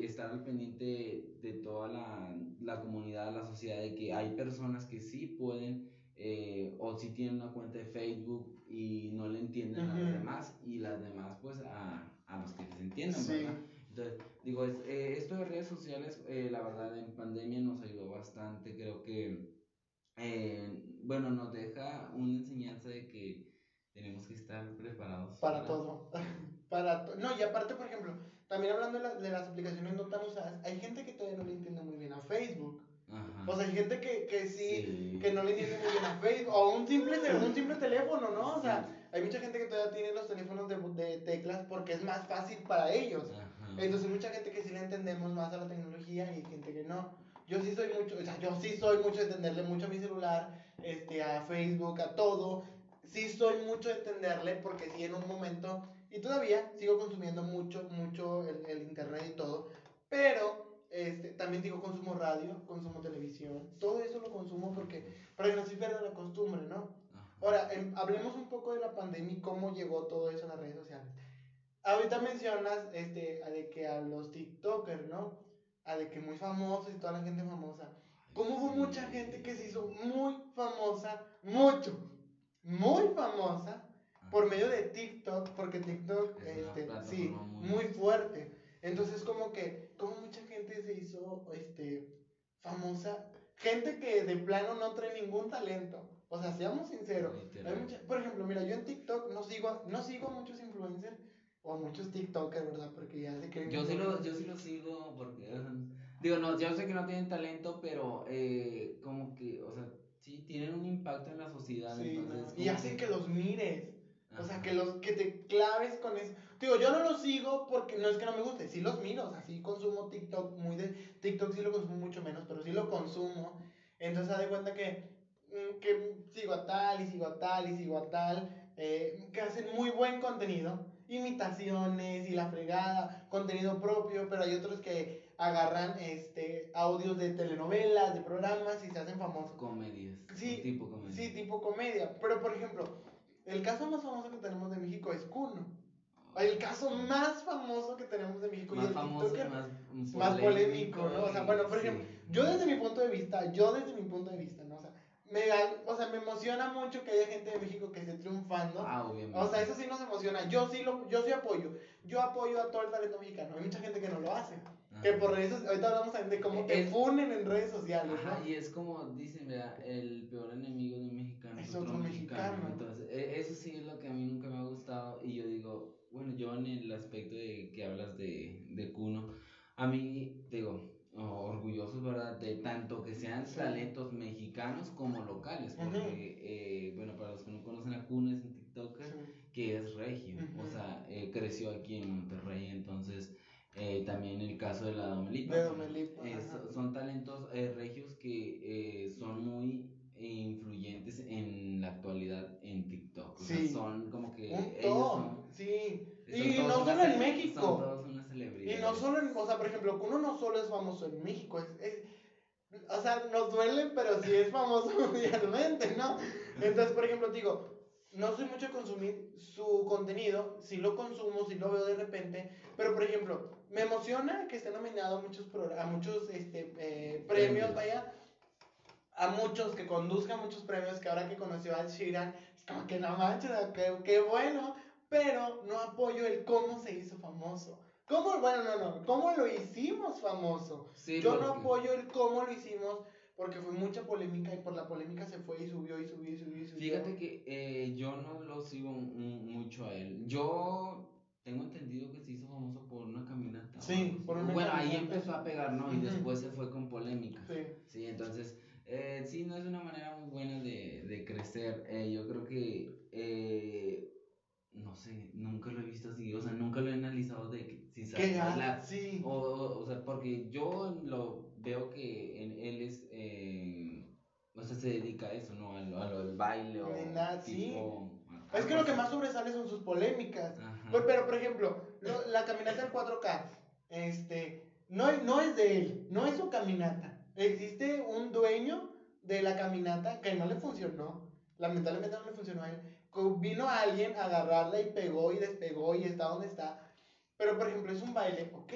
eh, estar al pendiente de, de toda la, la comunidad, la sociedad, de que hay personas que sí pueden eh, o sí tienen una cuenta de Facebook y no le entienden a las demás y las demás pues a, a los que les entiendan, Sí. ¿verdad? Entonces, digo, es- eh, esto de redes sociales, eh, la verdad, en pandemia nos ayudó bastante. Creo que, eh, bueno, nos deja una enseñanza de que tenemos que estar preparados Para todo. [laughs] Para no, y aparte, por ejemplo, también hablando de, la- de las aplicaciones no tan usadas, hay gente que todavía no le entiende muy bien a Facebook. Ajá. O sea, hay gente que, que sí, Sí. que no le entiende muy bien a Facebook. O un simple, un simple teléfono, ¿no? O sea, hay mucha gente que todavía tiene los teléfonos de, de teclas porque es más fácil para ellos. Ajá. Entonces, mucha gente que sí le entendemos más a la tecnología y hay gente que no. Yo sí soy mucho, o sea, yo sí soy mucho de entenderle mucho a mi celular, este, a Facebook, a todo. Sí soy mucho de entenderle porque sí en un momento, y todavía sigo consumiendo mucho, mucho el, el internet y todo, pero este, también digo consumo radio, consumo televisión, todo eso lo consumo porque, para que no se pierda la costumbre, ¿no? Ajá. Ahora, em, hablemos un poco de la pandemia y cómo llegó todo eso a las redes sociales. Ahorita mencionas este, a de que a los TikTokers, ¿no? A de que muy famosos y toda la gente famosa. ¿Cómo hubo mucha gente que se hizo muy famosa, mucho, muy famosa por medio de TikTok? Porque TikTok, Es este, sí, muy- muy fuerte. Entonces, como que, como mucha gente se hizo, este, famosa. Gente que de plano no trae ningún talento. O sea, seamos sinceros. Hay mucha- por ejemplo, mira, yo en TikTok no sigo, no sigo a muchos influencers o a muchos TikTokers, ¿verdad? Porque ya se creen. Yo sí, lo, yo sí lo sigo porque, digo, no, yo sé que no tienen talento, pero eh, como que, o sea, sí, tienen un impacto en la sociedad. Sí, entonces, Y hacen que los mires. O sea, que, los, que te claves con eso. Digo, yo no los sigo porque no es que no me guste, sí los miro, o sea, sí consumo TikTok, muy de... TikTok sí lo consumo mucho menos, pero sí lo consumo. Entonces, haz de cuenta que, mm, que sigo a tal y sigo a tal y sigo a tal. eh, que hacen muy buen contenido, imitaciones y la fregada, contenido propio, pero hay otros que agarran este audios de telenovelas, de programas y se hacen famosos. Comedias. Sí, tipo comedia. Sí, tipo comedia. Pero por ejemplo, el caso más famoso que tenemos de México es Kuno. El caso más famoso que tenemos de México más y el famoso, TikToker más, más polémico, ¿no? O sea, bueno, por sí. ejemplo, yo desde mi punto de vista, yo desde mi punto de vista, ¿no? O sea, me, o sea, me emociona mucho que haya gente de México que esté triunfando. Ah, obviamente. O sea, eso sí nos emociona. Yo sí lo, yo sí apoyo. Yo apoyo a todo el talento mexicano. Hay mucha gente que no lo hace. Que Ajá. por redes, ahorita hablamos también de cómo te funen en redes sociales, Ajá, ¿no? y es como dicen, ¿verdad? El peor enemigo de un mexicano Es otro mexicano. mexicano. Entonces, e- eso sí es lo que a mí nunca me ha gustado. Y yo digo, bueno, yo en el aspecto de que hablas de, de Cuno, a mí, digo, oh, orgullosos, ¿verdad? De tanto que sean Sí. talentos mexicanos como locales. Porque, eh, bueno, para los que no conocen a Cuno, es un TikToker Sí. que es regio, o sea, eh, creció aquí en Monterrey, entonces eh, también el caso de la Domelipa. De Domelipa, son talentos eh, regios que eh, son muy influyentes en la actualidad en TikTok. O sea, Sí. son como que Un ellos son, sí. Y no solo en México. Son todos una celebridad. Y no solo en, o sea, por ejemplo, Kuno no solo es famoso en México, es, es- o sea, nos duele, pero sí es famoso [laughs] mundialmente, ¿no? Entonces, por ejemplo, digo, no soy mucho de consumir su contenido, sí lo consumo, sí lo veo de repente, pero por ejemplo, me emociona que esté nominado a muchos, a muchos este, eh, Premios. vaya, a muchos, que conduzca muchos premios, que ahora que conoció a Sheeran, es como que no manches, qué, qué bueno, pero no apoyo el cómo se hizo famoso. ¿Cómo? Bueno, no, no, ¿cómo lo hicimos famoso? Sí, Yo no porque- apoyo el cómo lo hicimos porque fue mucha polémica y por la polémica se fue y subió y subió y subió y subió. Fíjate que eh, yo no lo sigo mu- mucho a él. Yo tengo entendido que se hizo famoso por una caminata. Sí, por una Bueno, ahí caminata. empezó a pegar, ¿no? Y Ujú. después se fue con polémica. Sí. Sí, entonces, eh, sí, no es una manera muy buena de, de crecer. Eh, yo creo que, eh, no sé, nunca lo he visto así, o sea, nunca lo he analizado de que si la- sí. o, o, o sea, porque yo lo veo que en- él es, eh, o sea, se dedica a eso, ¿no? A lo, a lo del baile o nada, sí. tipo... Es que lo que más sobresale son sus polémicas. Pero, por ejemplo, lo- la caminata del 4K, este, no, no es de él, no es su caminata. Existe un dueño de la caminata que no le funcionó. Lamentablemente no le funcionó a él. Vino alguien a agarrarla y pegó y despegó y está donde está. Pero, por ejemplo, es un baile, ok.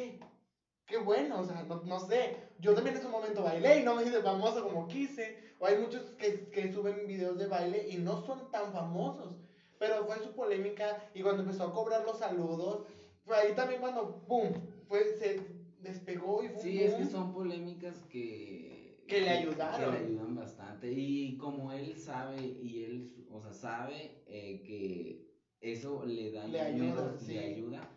Qué bueno, o sea, no, no sé. Yo también en su momento bailé y no me hice famoso como quise. O hay muchos que, que suben videos de baile y no son tan famosos. Pero fue su polémica y cuando empezó a cobrar los saludos, fue ahí también cuando, ¡pum! Fue, se despegó y fue Sí, es que son polémicas que... Que le ayudaron. Que le ayudan bastante. Y como él sabe, y él, o sea, sabe eh, que eso le da Le ayuda, sí. le ayuda,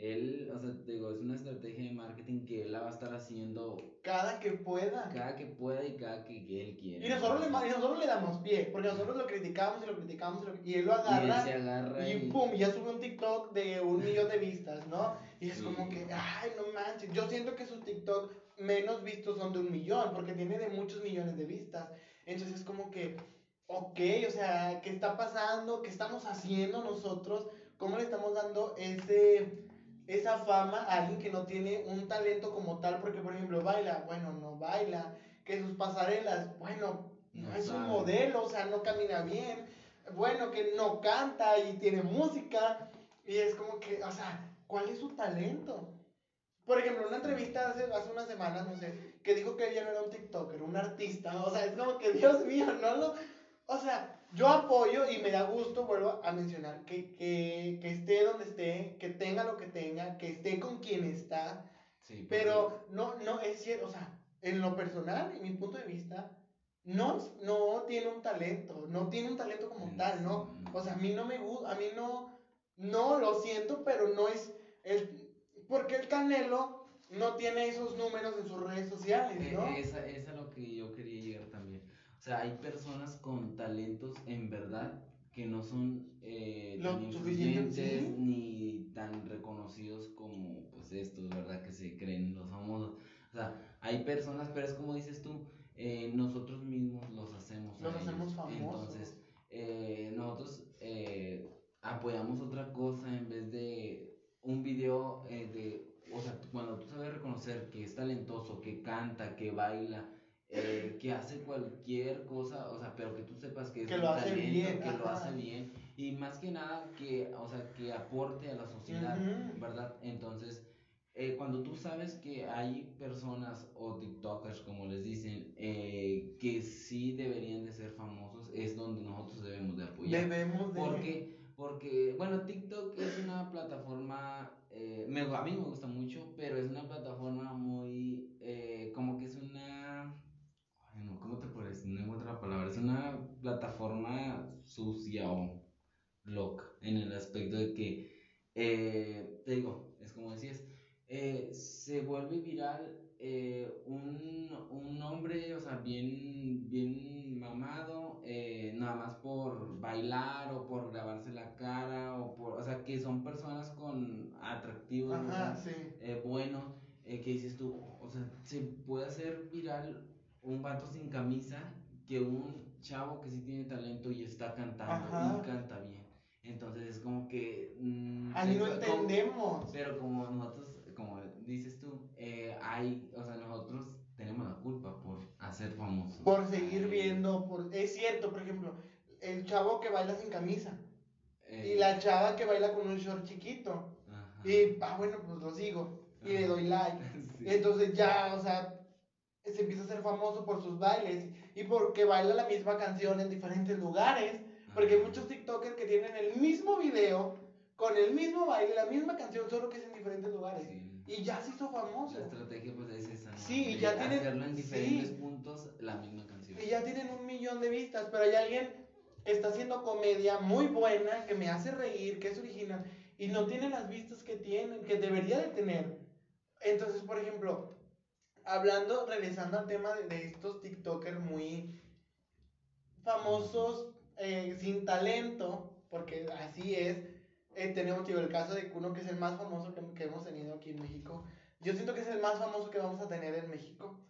él, o sea, digo, es una estrategia de marketing que él la va a estar haciendo Cada que pueda. cada que pueda y cada que, que él quiera. Y nosotros, le, y nosotros le damos pie, porque nosotros lo criticamos y lo criticamos y, lo- y él lo y él agarra. se agarra Y y... pum, ya sube un TikTok de un millón de vistas, ¿no? Y es Sí. como que, ay, no manches. Yo siento que sus TikTok menos vistos son de un millón, porque tiene de muchos millones de vistas. Entonces es como que, ok, o sea, ¿qué está pasando? ¿Qué estamos haciendo nosotros? ¿Cómo le estamos dando ese, esa fama a alguien que no tiene un talento como tal? Porque, por ejemplo, baila, bueno, no baila. Que sus pasarelas, bueno, no, No es un modelo, o sea, no camina bien bueno, que no canta y tiene música. Y es como que, o sea, ¿cuál es su talento? Por ejemplo, una entrevista hace, hace unas semanas, no sé, que dijo que ella no era un TikToker, un artista. O sea, es como que, Dios mío, no lo. O sea, yo apoyo y me da gusto, vuelvo a mencionar, que, que, que esté donde esté, que tenga lo que tenga, que esté con quien está. Sí, porque- Pero no, no es cierto, o sea, en lo personal, en mi punto de vista, no, no tiene un talento, no tiene un talento como tal, ¿no? O sea, a mí no me gusta, a mí no, no lo siento, pero no es, el, porque el Canelo no tiene esos números en sus redes sociales, Eh, ¿no? Esa a lo que yo quería llegar también. O sea, hay personas con talentos en verdad que no son eh, tan influyentes sí. ni tan reconocidos como pues estos, ¿verdad? Que se creen los famosos. O sea, hay personas, pero es como dices tú, eh, nosotros mismos los hacemos. Los ellos. hacemos famosos. Entonces, eh, nosotros eh, apoyamos otra cosa en vez de un video eh, de, o sea, cuando tú sabes reconocer que es talentoso, que canta, que baila, eh, que hace cualquier cosa, o sea, pero que tú sepas que es Que un lo hace bien, que lo ajá. hace bien y más que nada que, o sea, que aporte a la sociedad, Ujú. ¿verdad? Entonces, eh, cuando tú sabes que hay personas o TikTokers, como les dicen, eh, que sí deberían de ser famosos, es donde nosotros debemos de apoyar. Debemos de... Porque, porque, bueno, TikTok es una plataforma, eh, me, a mí me gusta mucho, pero es una plataforma muy, eh, como que es una, ¿cómo te puedo decir? No encuentro la palabra, es una plataforma sucia o loca, en el aspecto de que, eh, te digo, es como decías, eh, se vuelve viral eh, un, un hombre, o sea, bien, bien mamado, nada más por bailar o por grabarse la cara, o por, o sea, que son personas con atractivos, o Ajá, sea, sí. buenos, que dices tú, o sea, se puede hacer viral un vato sin camisa que un chavo que sí tiene talento y está cantando Ajá. y canta bien. Entonces es como que... mm, Ahí no es como- entendemos. pero como nosotros, como dices tú, eh, hay, o sea, nosotros tenemos la culpa por hacer famosos. Por seguir viendo, por... Es cierto, por ejemplo, el chavo que baila sin camisa. eh, Y la chava que baila con un short chiquito. ajá. Y, ah, bueno, pues lo sigo. Y le doy like. [laughs] Sí. Entonces ya, o sea, se empieza a ser famoso por sus bailes y porque baila la misma canción en diferentes lugares. Porque hay muchos TikTokers que tienen el mismo video con el mismo baile, la misma canción, solo que es en diferentes lugares. Sí. Y ya se hizo famoso. La estrategia pues es esa, ¿no? Sí, y ya tienen- Hacerlo en diferentes sí. puntos la misma canción. Y ya tienen un millón de vistas, pero hay alguien que está haciendo comedia muy buena, que me hace reír, que es original, y no tiene las vistas que tienen, que debería de tener. Entonces, por ejemplo, hablando, regresando al tema de, de estos TikTokers muy famosos, eh, sin talento, porque así es, eh, tenemos digo, el caso de uno que es el más famoso que, que hemos tenido aquí en México. Yo siento que es el más famoso que vamos a tener en México.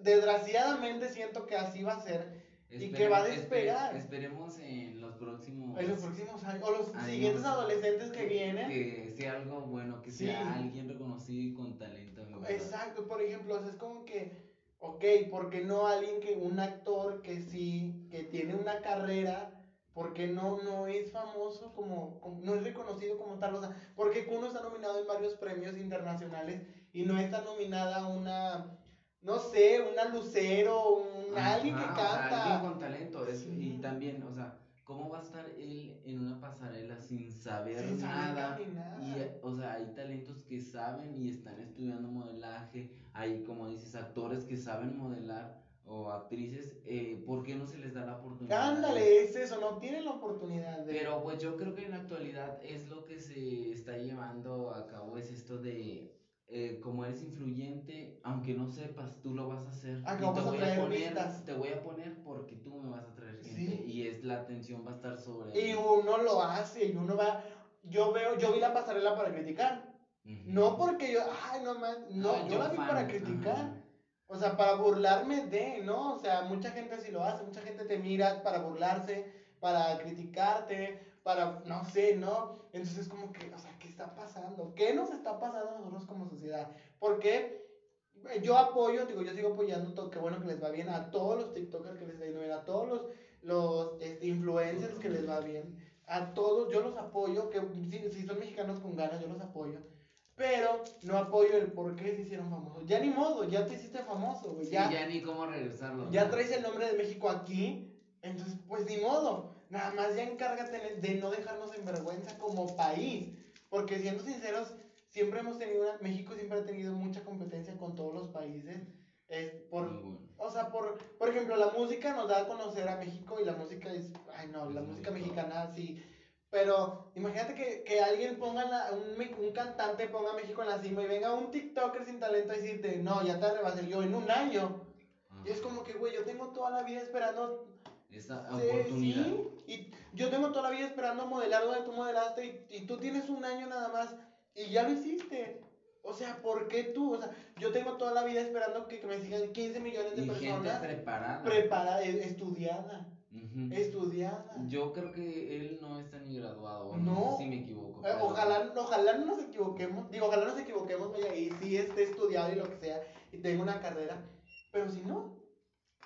Desgraciadamente siento que así va a ser y que va a despegar. espe- esperemos en los próximos... en los próximos años, o los años siguientes adolescentes que vienen. Que sea algo bueno, que Sí. sea alguien reconocido y con talento. Verdad. Exacto, por ejemplo, o sea, es como que, ok, ¿por qué no alguien que, un actor que sí, que tiene una carrera, ¿por qué no, no es famoso como, como- no es reconocido como tal? O sea, ¿por qué Kuno está nominado en varios premios internacionales y no está nominada una, no sé, una Lucero, un, alguien que canta? alguien con talento. es- Sí. Y también, o sea, ¿cómo va a estar él en una pasarela sin saber Sin saber nada? caminar. Y, o sea, hay talentos que saben y están estudiando modelaje. Hay, como dices, actores que saben modelar o actrices. Eh, ¿Por qué no se les da la oportunidad? Ándale, es eso, no tienen la oportunidad de... Pero pues yo creo que en la actualidad es lo que se está llevando a cabo, es esto de eh, como eres influyente, aunque no sepas, tú lo vas a hacer. Ah, y te vamos a voy traer a poner, vistas. te voy a poner porque tú me vas a traer gente. Sí. Y es la atención va a estar sobre. Y uno lo hace y uno va... Yo veo, yo vi la pasarela para criticar. Ujú. No porque yo, ay, no man, no, Ah, yo la vi fan, para ajá. criticar. O sea, para burlarme de, ¿no? O sea, mucha gente así lo hace, mucha gente te mira para burlarse, para criticarte, para, no sé, ¿no? Entonces es como que, o sea, ¿qué está pasando? ¿Qué nos está pasando a nosotros como sociedad? Porque yo apoyo, digo, yo sigo apoyando todo, qué bueno que les va bien a todos los TikTokers que les va bien, a todos los, los este, influencers que les va bien, a todos, yo los apoyo, que si, si son mexicanos con ganas, yo los apoyo. Pero no apoyo el por qué se hicieron famosos. Ya ni modo, ya te hiciste famoso, güey. Sí, ya, ya ni cómo regresarlo. ya traes el nombre de México aquí. Entonces, pues ni modo. Nada más ya encárgate de no dejarnos en vergüenza como país. Porque siendo sinceros, siempre hemos tenido una, México siempre ha tenido mucha competencia con todos los países. Es por, bueno. o sea, por, por ejemplo, la música nos da a conocer a México y la música es, ay no, la Es música muy top. mexicana sí. Pero imagínate que, que alguien ponga, la- un, un cantante ponga a México en la cima y venga un TikToker sin talento a decirte, no, ya te rebasé yo en un año. Y es como que, güey, yo tengo toda la vida esperando Esa Sí, oportunidad. sí, y yo tengo toda la vida esperando modelar donde tú modelaste y, y tú tienes un año nada más y ya lo hiciste. O sea, ¿por qué tú? O sea, yo tengo toda la vida esperando que, que me sigan 15 millones de Y gente personas preparada. preparada, e- estudiada. estudiada. Yo creo que él no está ni graduado. No. No sé si me equivoco. Eh, pero- Ojalá, ojalá no nos equivoquemos, digo, ojalá nos equivoquemos, vaya, y sí esté estudiado y lo que sea, y tenga una carrera, pero si no,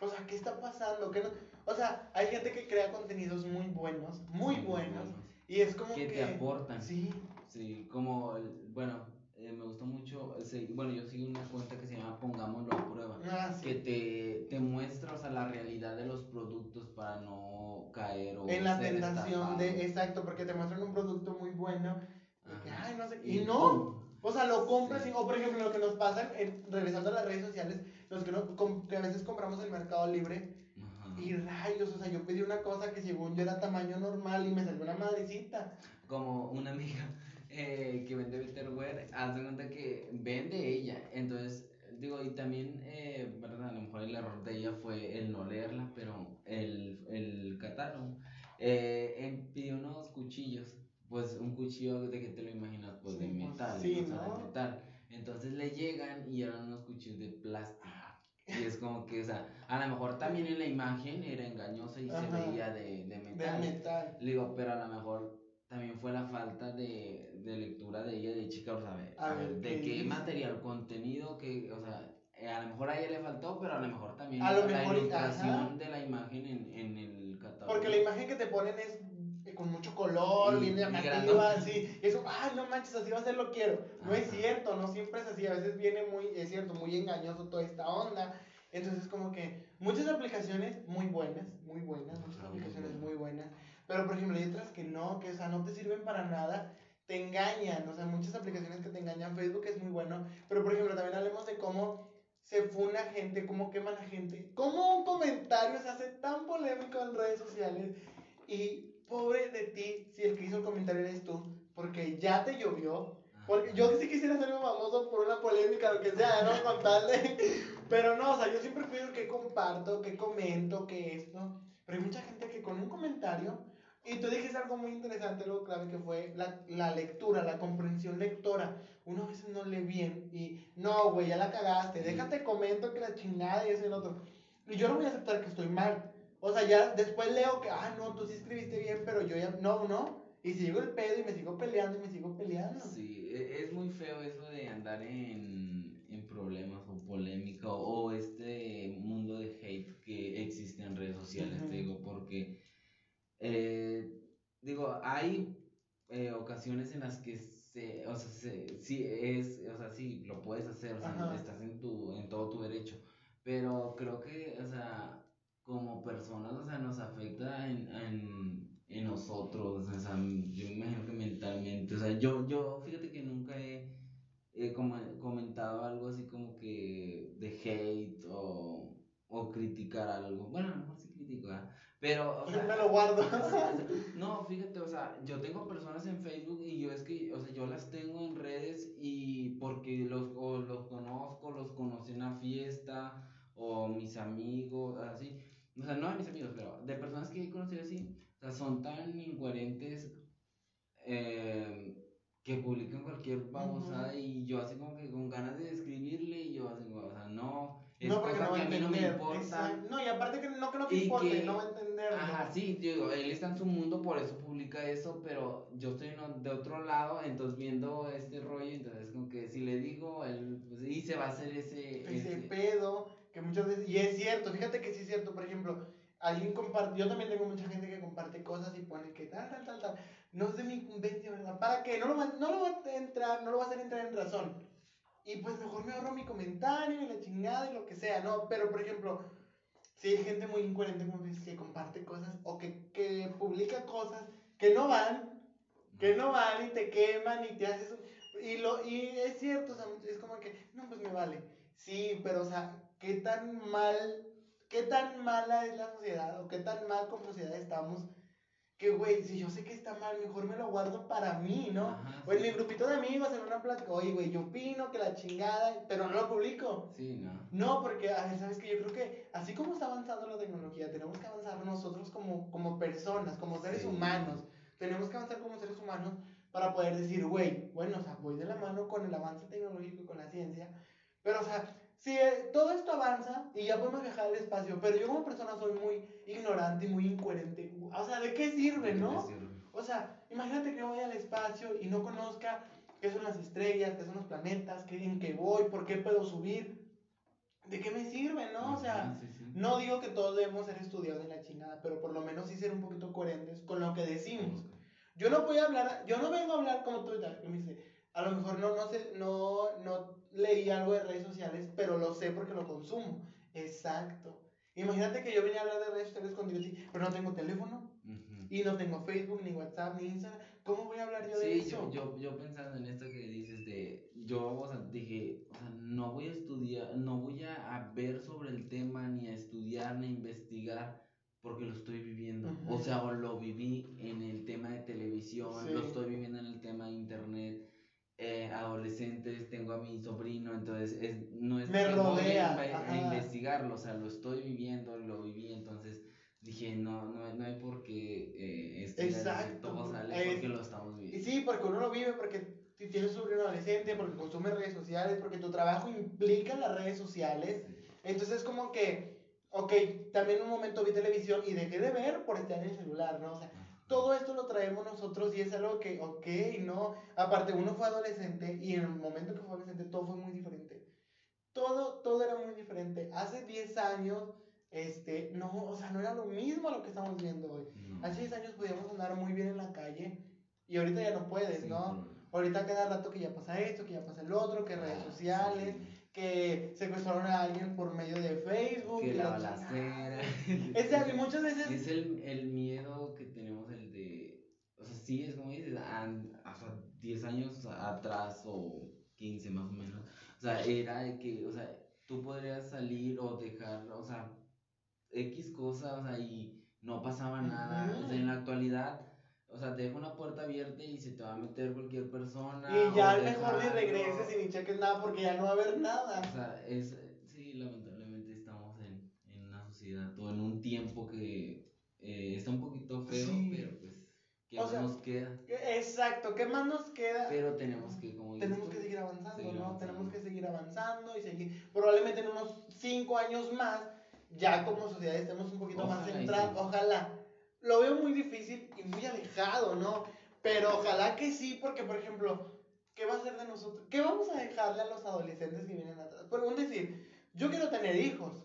o sea, ¿qué está pasando? ¿Qué no? O sea, hay gente que crea contenidos muy buenos, muy Sí, buenos, y es como Que que... te aportan. Sí, Sí, como, bueno, eh, me gustó mucho, bueno, yo sigo una cuenta que se llama Pongámoslo a prueba, ah, que sí. te, te muestra, o sea, la realidad de los productos para no caer o En la tentación de, exacto, porque te muestran un producto muy bueno, y que, ay, no sé, Y y no, o sea, lo compras, Sí. y- o por ejemplo, lo que nos pasa, en- regresando a las redes sociales, los que, no, que a veces compramos el Mercado Libre. Y rayos, o sea, yo pedí una cosa que según yo era tamaño normal y me salió una madrecita. Como una amiga eh, que vende Bitterware, hace cuenta que vende ella, entonces, digo, y también, eh, verdad, a lo mejor el error de ella fue el no leerla, pero el, el catálogo, eh, pidió unos cuchillos, pues un cuchillo de que te lo imaginas, pues de Sí, pues, metal, sí, o sea, ¿no? de metal, entonces le llegan y eran unos cuchillos de plástico. Y es como que, o sea, a lo mejor también en la imagen era engañosa y se veía de, de De metal. metal. Le digo, pero a lo mejor también fue la falta de, de lectura de ella, de chica, o sea, a ver, A a ver, ver, ¿qué de qué material, contenido, que, o sea, eh, a lo mejor a ella le faltó, pero a lo mejor también A lo la mejor, ilustración ajá. de la imagen en, en el catálogo. Porque la imagen que te ponen es con mucho color, Y- bien llamativa, así. Y eso, ay, no manches, así va a ser, lo quiero. No es cierto, no siempre es así. A veces viene muy, es cierto, muy engañoso toda esta onda. Entonces, como que muchas aplicaciones muy buenas, muy buenas, muchas muy aplicaciones muy buenas. Pero, por ejemplo, hay otras que no, que, o sea, no te sirven para nada. Te engañan, o sea, muchas aplicaciones que te engañan. Facebook es muy bueno. Pero, por ejemplo, también hablemos de cómo se funa gente, cómo queman a gente, cómo un comentario se hace tan polémico en redes sociales y pobre de ti si el que hizo el comentario eres tú, porque ya te llovió, porque yo sí quisiera ser famoso por una polémica, lo que sea, ¿no? Con tal de... Pero no, o sea, yo siempre cuido que comparto, que comento, que esto, pero hay mucha gente que con un comentario, y tú dijiste algo muy interesante, algo clave que fue la, la lectura, la comprensión lectora. Uno a veces no lee bien y no, güey, ya la cagaste, déjate comento que la chingada y eso y el otro. Y yo no voy a aceptar que estoy mal. O sea, ya después leo que, ah, no, tú sí escribiste bien, pero yo ya, no, no. Y sigo el pedo y me sigo peleando y me sigo peleando. Sí, e- es muy feo eso de andar en, en problemas o polémica o, este mundo de hate que existe en redes sociales, te digo, porque, eh, digo, hay eh, ocasiones en las que se, o sea, se, sí es, o sea, sí, lo puedes hacer, o sea, Ajá. estás en tu, en todo tu derecho, pero creo que, o sea, como personas, o sea, nos afecta en, en, en nosotros, o sea, yo me imagino que mentalmente, o sea, yo, yo, fíjate que nunca he, he comentado algo así como que de hate o, o criticar algo, bueno, a lo mejor sí critico, pero, o sea, me lo guardo. No, fíjate, o sea, yo tengo personas en Facebook y yo es que, o sea, yo las tengo en redes y porque los, o los conozco, los conocí en una fiesta, o mis amigos, así. O sea, no de mis amigos, pero de personas que he conocido así, o sea, son tan incoherentes eh, que publican cualquier babosada Ujú. y yo así como que con ganas de escribirle y yo así, como, o sea, no, es no, cosa no que a mí no me importa. Exacto. No, y aparte que no que no te Y importe, que- no va a entender. Ajá, sí, digo, él está en su mundo, por eso publica eso, pero yo estoy de otro lado, entonces viendo este rollo, entonces como que si le digo, él, pues, y se va a hacer ese... ese ese- pedo que muchas veces y es cierto fíjate que sí es cierto por ejemplo alguien comparte yo también tengo mucha gente que comparte cosas y pone que tal tal tal tal. No es de mi incumbencia verdad para qué no lo va, no lo va a entrar no lo va a hacer entrar en razón. Y pues mejor me ahorro mi comentario y la chingada y lo que sea no pero por ejemplo si hay gente muy incoherente que comparte cosas o que, que publica cosas que no van que no van y te queman y te haces y lo y es cierto o sea, es como que no pues me vale. Sí pero o sea qué tan mal qué tan mala es la sociedad o qué tan mal como sociedad estamos que güey si yo sé que está mal mejor me lo guardo para mí no Ajá, o en sí. mi grupito de amigos en una plática oye güey yo opino que la chingada pero no lo publico Sí, no. no, porque, a ver, sabes que yo creo que así como está avanzando la tecnología, tenemos que avanzar nosotros como, como personas, como seres Sí. humanos. Tenemos que avanzar como seres humanos para poder decir, güey, bueno, o sea, voy de la mano con el avance tecnológico y con la ciencia, pero, o sea, si eh, todo esto avanza y ya podemos viajar al espacio, pero yo como persona soy muy ignorante y muy incoherente. O sea, ¿de qué sirve, no? O sea, imagínate que yo voy al espacio y no conozca qué son las estrellas, qué son los planetas, qué, en qué voy, por qué puedo subir. ¿De qué me sirve, no? O sea, no digo que todos debemos ser estudiados en la chingada, pero por lo menos sí ser un poquito coherentes con lo que decimos. Yo no voy a hablar, yo no vengo a hablar como tú, que me dice, a lo mejor no, no, sé, no, no leí algo de redes sociales, pero lo sé porque lo consumo. Exacto. Imagínate que yo venía a hablar de redes sociales con Dios, pero no tengo teléfono, y no tengo Facebook, ni WhatsApp, ni Instagram. ¿Cómo voy a hablar yo de eso? Sí, yo, yo, pensando en esto que dices de, yo, o sea, dije, o sea, no voy a estudiar, no voy a, ver sobre el tema, ni a estudiar, ni a investigar, porque lo estoy viviendo. O sea, o lo viví en el tema de televisión, lo estoy viviendo en el tema de internet. Eh, adolescentes, tengo a mi sobrino, entonces es, no es Me que rodea. voy a, investigarlo, o sea, lo estoy viviendo, lo viví, entonces dije, no, no, no hay por qué eh, Exacto. todo sale porque lo estamos viviendo. Y sí, porque uno lo vive, porque tienes un sobrino adolescente, porque consume redes sociales, porque tu trabajo implica las redes sociales. Entonces es como que, ok, también un momento vi televisión y dejé de ver por estar en el celular, ¿no? O sea, todo esto lo traemos nosotros y es algo que, ok, ¿no? Aparte, uno fue adolescente y en el momento que fue adolescente todo fue muy diferente. Todo, todo era muy diferente. Hace 10 años este, no, o sea, no era lo mismo lo que estamos viendo hoy. Hace 10 años podíamos andar muy bien en la calle y ahorita ya no puedes, ¿no? Ahorita cada rato que ya pasa esto, que ya pasa el otro, que redes ah, sociales, que secuestraron a alguien por medio de Facebook. Que la balacera. Es, muchas veces... [laughs] Es el, el, miedo que tenemos, el de... O sea, sí, es como dices, hasta 10 años atrás o 15 más o menos. O sea, era de que, o sea, tú podrías salir o dejar, o sea, X cosas, o sea, y no pasaba nada. O sea, en la actualidad, o sea, te dejo una puerta abierta y se te va a meter cualquier persona. Y ya mejor ni regreses y ni cheques nada porque ya no va a haber nada. O sea, es, sí, lamentablemente estamos en, en una sociedad o en un tiempo que eh, está un poquito feo, pero ¿Qué más nos queda? Exacto, ¿qué más nos queda? Pero tenemos que, como Tenemos que seguir avanzando, ¿no? Tenemos que seguir avanzando y seguir. Probablemente en unos 5 años más ya como sociedad estemos un poquito más centrados. Ojalá. Lo veo muy difícil y muy alejado, ¿no? Pero ojalá que sí, porque por ejemplo, ¿qué va a ser de nosotros? ¿Qué vamos a dejarle a los adolescentes que vienen atrás? Por un decir, yo quiero tener hijos,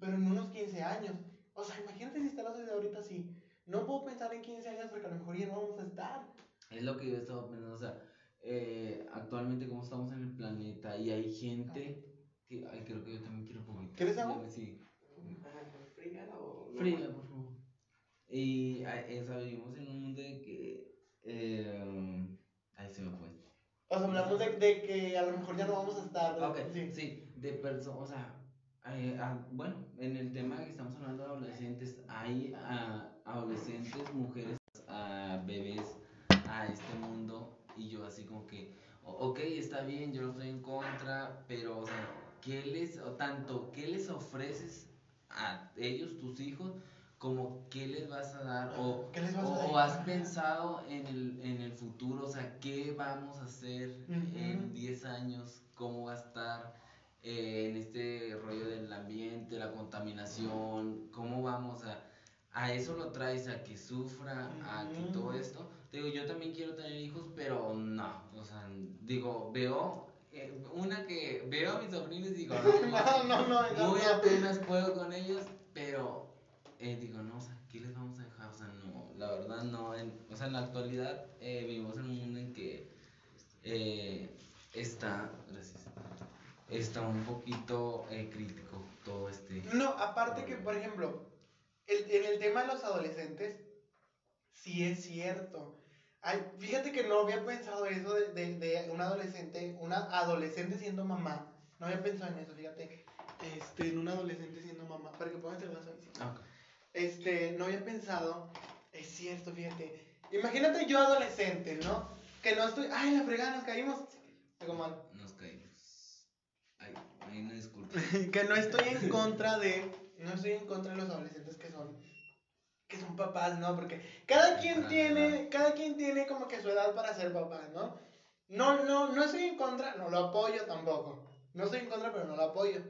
pero en unos 15 años. O sea, imagínate si está la sociedad ahorita así. No puedo pensar en 15 años porque a lo mejor ya no vamos a estar. Es lo que yo estaba pensando, o sea, eh, actualmente como estamos en el planeta y hay gente que, ay, creo que yo también quiero poquito. ¿Quieres algo? Sí. Fría o. Fría, por favor. Y eso, vivimos en un mundo de que. Eh, ahí se me fue. O sea, hablamos de, de, que a lo mejor ya no vamos a estar. Ok, sí, sí de personas. O sea, eh, ah, bueno, en el tema que estamos hablando de adolescentes, hay uh, adolescentes, mujeres, uh, bebés a este mundo. Y yo, así como que, ok, está bien, yo no estoy en contra, pero, o sea, ¿qué les, o tanto, qué les ofreces a ellos, tus hijos, como qué les vas a dar o, o, has pensado en el, en el futuro, o sea, qué vamos a hacer en 10 años, cómo va a estar eh, en este rollo del ambiente, la contaminación, cómo vamos a... A eso lo traes, a que sufra, a que todo esto. Digo, yo también quiero tener hijos, pero no, o sea, digo, veo eh, una que veo a mis sobrinos y digo, no, [laughs] no, no, muy apenas puedo con ellos, pero eh, digo, no, o sea, ¿qué les vamos a dejar? O sea, no, la verdad no, o sea, en la actualidad eh, vivimos en un mundo en que está, gracias, está un poquito crítico todo este... No, aparte que, por ejemplo, el, en el tema de los adolescentes, sí es cierto Ay, fíjate que no había pensado eso de, de, de, un adolescente, una adolescente siendo mamá. No había pensado en eso, fíjate. Este, en un adolescente siendo mamá. Para que pongas el vaso ahí. Ah, este, no había pensado. Es cierto, fíjate. Imagínate yo adolescente, ¿no? Que no estoy. Ay, la fregada, nos caímos. Mal. Nos caímos. Ay, ay, no disculpe. [laughs] que no estoy en contra de. No estoy en contra de los adolescentes que son que son papás, ¿no? Porque cada quien tiene, cada quien tiene como que su edad para ser papá, ¿no? No, no, no estoy en contra, no lo apoyo tampoco. No estoy en contra, pero no lo apoyo.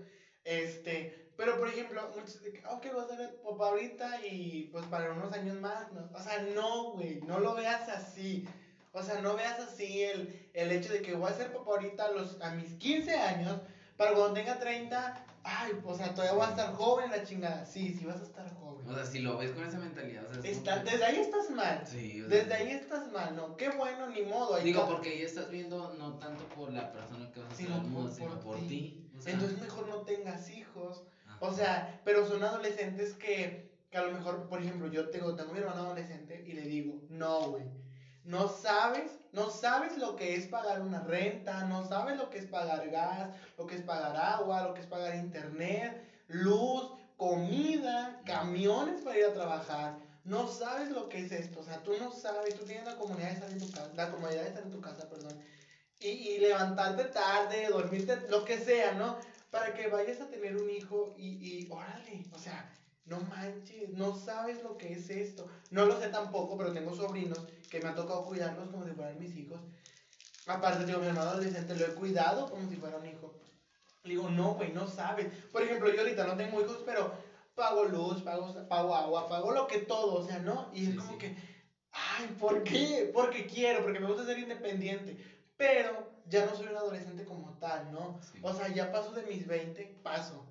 Este, pero por ejemplo, muchos de que, ok, vas a ser papá ahorita y pues para unos años más, ¿no? O sea, no, güey, no lo veas así. O sea, no veas así el, el hecho de que voy a ser papá ahorita a, los, a mis 15 años, para cuando tenga 30, ay, o sea, todavía voy a estar joven la chingada. Sí, sí vas a estar joven. O sea, si lo ves con esa mentalidad, o sea, es Está- como que- desde ahí estás mal. Sí, o sea, Desde ahí estás mal, ¿no? Qué bueno, ni modo. Digo, porque ahí estás viendo no tanto por la persona que vas a hacer Sino por- sino por por ti. ti. o sea, Entonces mejor no tengas hijos. ajá. O sea, pero son adolescentes que, que a lo mejor, por ejemplo, yo tengo, tengo mi hermano adolescente y le digo, no, güey, no sabes, no sabes lo que es pagar una renta, no sabes lo que es pagar gas, lo que es pagar agua, lo que es pagar internet, luz, comida, camiones para ir a trabajar. No sabes lo que es esto, o sea, tú no sabes, tú tienes la comunidad de estar en tu casa, la comodidad de estar en tu casa, perdón, y, y levantarte tarde, dormirte, lo que sea, ¿no? Para que vayas a tener un hijo y, y órale, o sea, no manches, no sabes lo que es esto. No lo sé tampoco, pero tengo sobrinos que me ha tocado cuidarlos como si fueran mis hijos. Aparte, digo, mi hermano adolescente lo he cuidado como si fuera un hijo. Le digo, no, güey, no sabes. Por ejemplo, yo ahorita no tengo hijos, pero pago luz, pago, pago agua, pago lo que todo, o sea, ¿no? Y es Sí, como sí. que, ay, ¿por qué? Porque quiero, porque me gusta ser independiente. Pero ya no soy un adolescente como tal, ¿no? Sí. O sea, ya paso de mis 20, paso.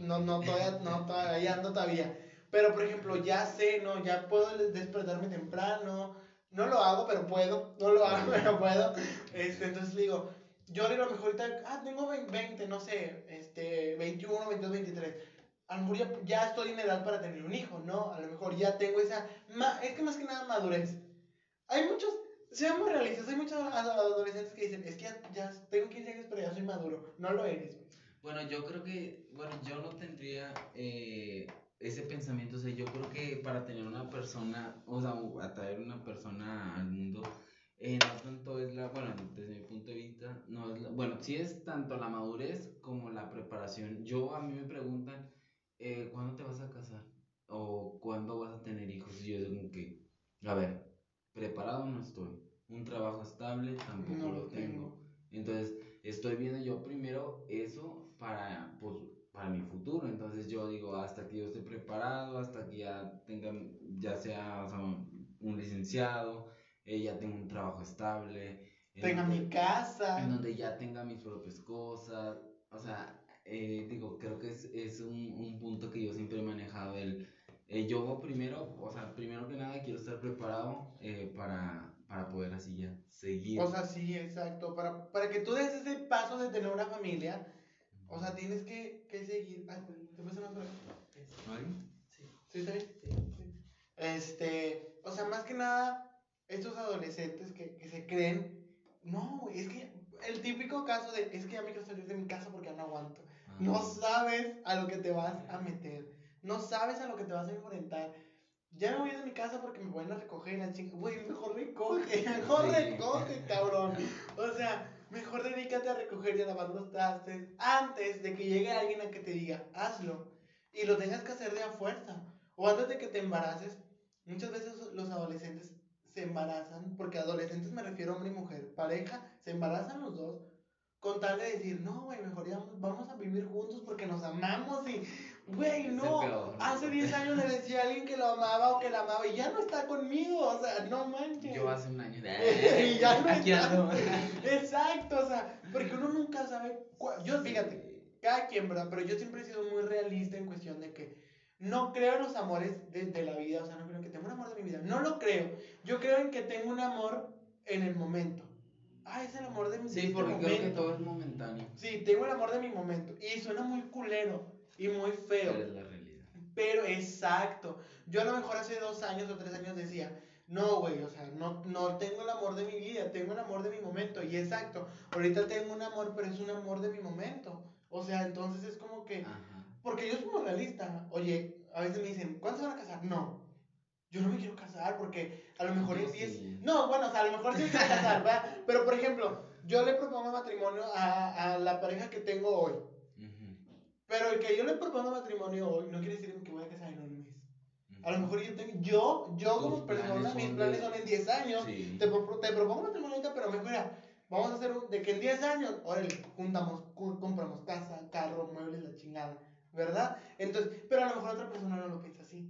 No, No, todavía, no, todavía, ahí ando todavía. Pero, por ejemplo, ya sé, ¿no? Ya puedo despertarme temprano. No lo hago, pero puedo. No lo hago, [laughs] pero puedo. Este, entonces le digo, yo a lo mejor ahorita, ah, tengo 20, no sé, este, 21, 22, 23. A lo mejor ya, ya estoy en edad para tener un hijo, ¿no? A lo mejor ya tengo esa, ma- es que más que nada madurez. Hay muchos, seamos realistas, hay muchos ad- adolescentes que dicen, es que ya, ya tengo 15 años, pero ya soy maduro. No lo eres. Bueno, yo creo que, bueno, yo no tendría eh, ese pensamiento, o sea, yo creo que para tener una persona, o sea, atraer una persona al mundo, eh, no tanto es la, bueno, desde mi punto de vista, no es la, bueno, sí es tanto la madurez como la preparación. Yo, a mí me preguntan, eh, ¿cuándo te vas a casar? ¿O cuándo vas a tener hijos? Y yo digo que, a ver, preparado no estoy, un trabajo estable tampoco No lo lo tengo. tengo. Entonces, estoy viendo yo primero eso para, pues, para mi futuro. Entonces, yo digo, hasta que yo esté preparado, hasta que ya tenga, ya sea, o sea, un licenciado, eh, ya tenga un trabajo estable. en Tenga donde- mi casa. En donde ya tenga mis propias cosas. O sea, eh, digo, creo que es, es un, un punto que yo siempre he manejado. El, eh, yo primero, o sea, primero que nada quiero estar preparado eh, para, para poder así ya seguir. O sea, sí, exacto. Para, para que tú des ese paso de tener una familia, o sea, tienes que, que seguir. Ay, pues, ¿te más por aquí? ¿Vale? ¿Sí está bien? Sí. Este, o sea, más que nada, estos adolescentes que, que se creen, no, güey, es que el típico caso de, es que ya me quiero salir de mi casa porque ya no aguanto. Ah. No sabes a lo que te vas a meter. No sabes a lo que te vas a enfrentar. Ya me voy de mi casa porque me van a recoger y la chica. Güey, mejor recoge, [laughs] mejor Sí. recoge, cabrón. O sea, mejor dedícate a recoger y a lavar los trastes antes de que llegue alguien a que te diga, hazlo. Y lo tengas que hacer de a fuerza. O antes de que te embaraces. Muchas veces los adolescentes se embarazan, porque adolescentes me refiero a hombre y mujer, pareja, se embarazan los dos con tal de decir, no, güey, mejor ya vamos a vivir juntos porque nos amamos y, güey, no. Hace 10 años le decía a alguien que lo amaba o que la amaba y ya no está conmigo, o sea, no manches. Yo hace un año. [laughs] Y ya no Aquí está. ando. Exacto, o sea, porque uno nunca sabe. cua- Yo, fíjate, cada quien, ¿verdad? Pero yo siempre he sido muy realista en cuestión de que no creo en los amores de, de la vida, o sea, no creo que tengo un amor de mi vida. No lo creo. Yo creo en que tengo un amor en el momento. Ah, es el amor de mi Sí, este porque creo que todo es momentáneo. Sí, tengo el amor de mi momento. Y suena muy culero y muy feo. Pero es la realidad. Pero exacto. Yo a lo mejor hace dos años o tres años decía, no, güey, o sea, no, no tengo el amor de mi vida, tengo el amor de mi momento. Y exacto, ahorita tengo un amor, pero es un amor de mi momento. O sea, entonces es como que, Ajá. porque yo soy muy realista. Oye, a veces me dicen, ¿cuándo se van a casar? No. Yo no me quiero casar porque a lo mejor Yo en 10... sí. No, bueno, o sea, a lo mejor sí me quiero casar, ¿verdad? Pero, por ejemplo, yo le propongo matrimonio a, a la pareja que tengo hoy. Ujú, Pero el que yo le propongo matrimonio hoy no quiere decir que voy a casar en un mes. ujú. A lo mejor yo tengo, yo, yo como persona, mis planes son en 10 años. Sí. Te, pro- te propongo matrimonio ahorita, pero mejor, mira, vamos a hacer un, de que en 10 años, órale, juntamos, compramos casa, carro, muebles, la chingada, ¿verdad? Entonces, pero a lo mejor otra persona no lo piensa así.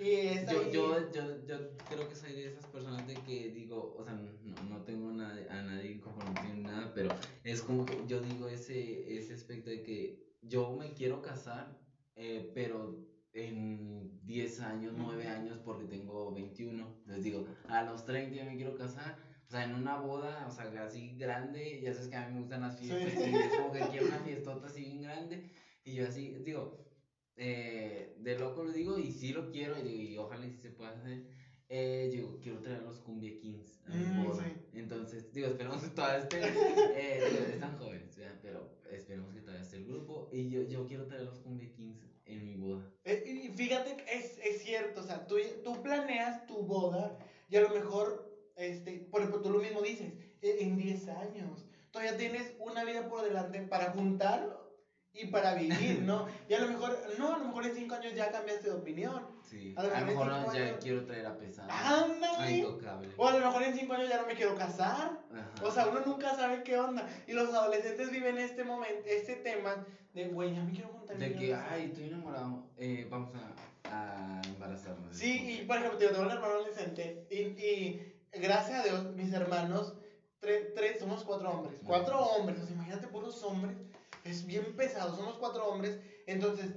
Y Yo, yo, yo, yo creo que soy de esas personas de que digo, o sea, no, no tengo nada, a nadie compromiso ni nada, pero es como que yo digo ese, ese aspecto de que yo me quiero casar, eh, pero en 10 años, 9 años, porque tengo 21, les digo, a los 30 ya me quiero casar, o sea, en una boda, o sea, así grande, ya sabes que a mí me gustan las fiestas, Sí. y es como que quiero una [laughs] fiestota así bien grande, y yo así, digo, eh, de loco lo digo y sí lo quiero y, digo, y ojalá y sí se pueda hacer. Eh, yo quiero traer los Cumbia Kings a mi Mm, boda. sí. Entonces, digo, esperemos que todavía esté. [laughs] Eh, digo, están jóvenes, ¿verdad? pero esperemos que todavía esté el grupo. Y yo, yo quiero traer los Cumbia Kings en mi boda. Eh, y fíjate, es, es cierto, o sea, tú, tú planeas tu boda y a lo mejor, este, por ejemplo, tú lo mismo dices, eh, en 10 años, todavía tienes una vida por delante para juntar y para vivir, [laughs] ¿no? Y a lo mejor, no, a lo mejor en 5 años ya cambiaste de opinión. Sí. A A lo lo mejor mejor en cinco no, ya años- quiero traer a pesar. ¡Ándale! A intocable. O a lo mejor en 5 años ya no me quiero casar. Ajá. O sea, uno nunca sabe qué onda. Y los adolescentes viven este momento, este tema de, güey, ya me quiero juntar. de que, casar". ay, estoy enamorado, eh, vamos a, a embarazarnos. Sí, y por ejemplo, yo tengo un hermano adolescente y, y gracias a Dios, mis hermanos, tres, tres, somos cuatro hombres, cuatro hombres, o sea, imagínate puros hombres, es bien pesado, somos cuatro hombres, entonces,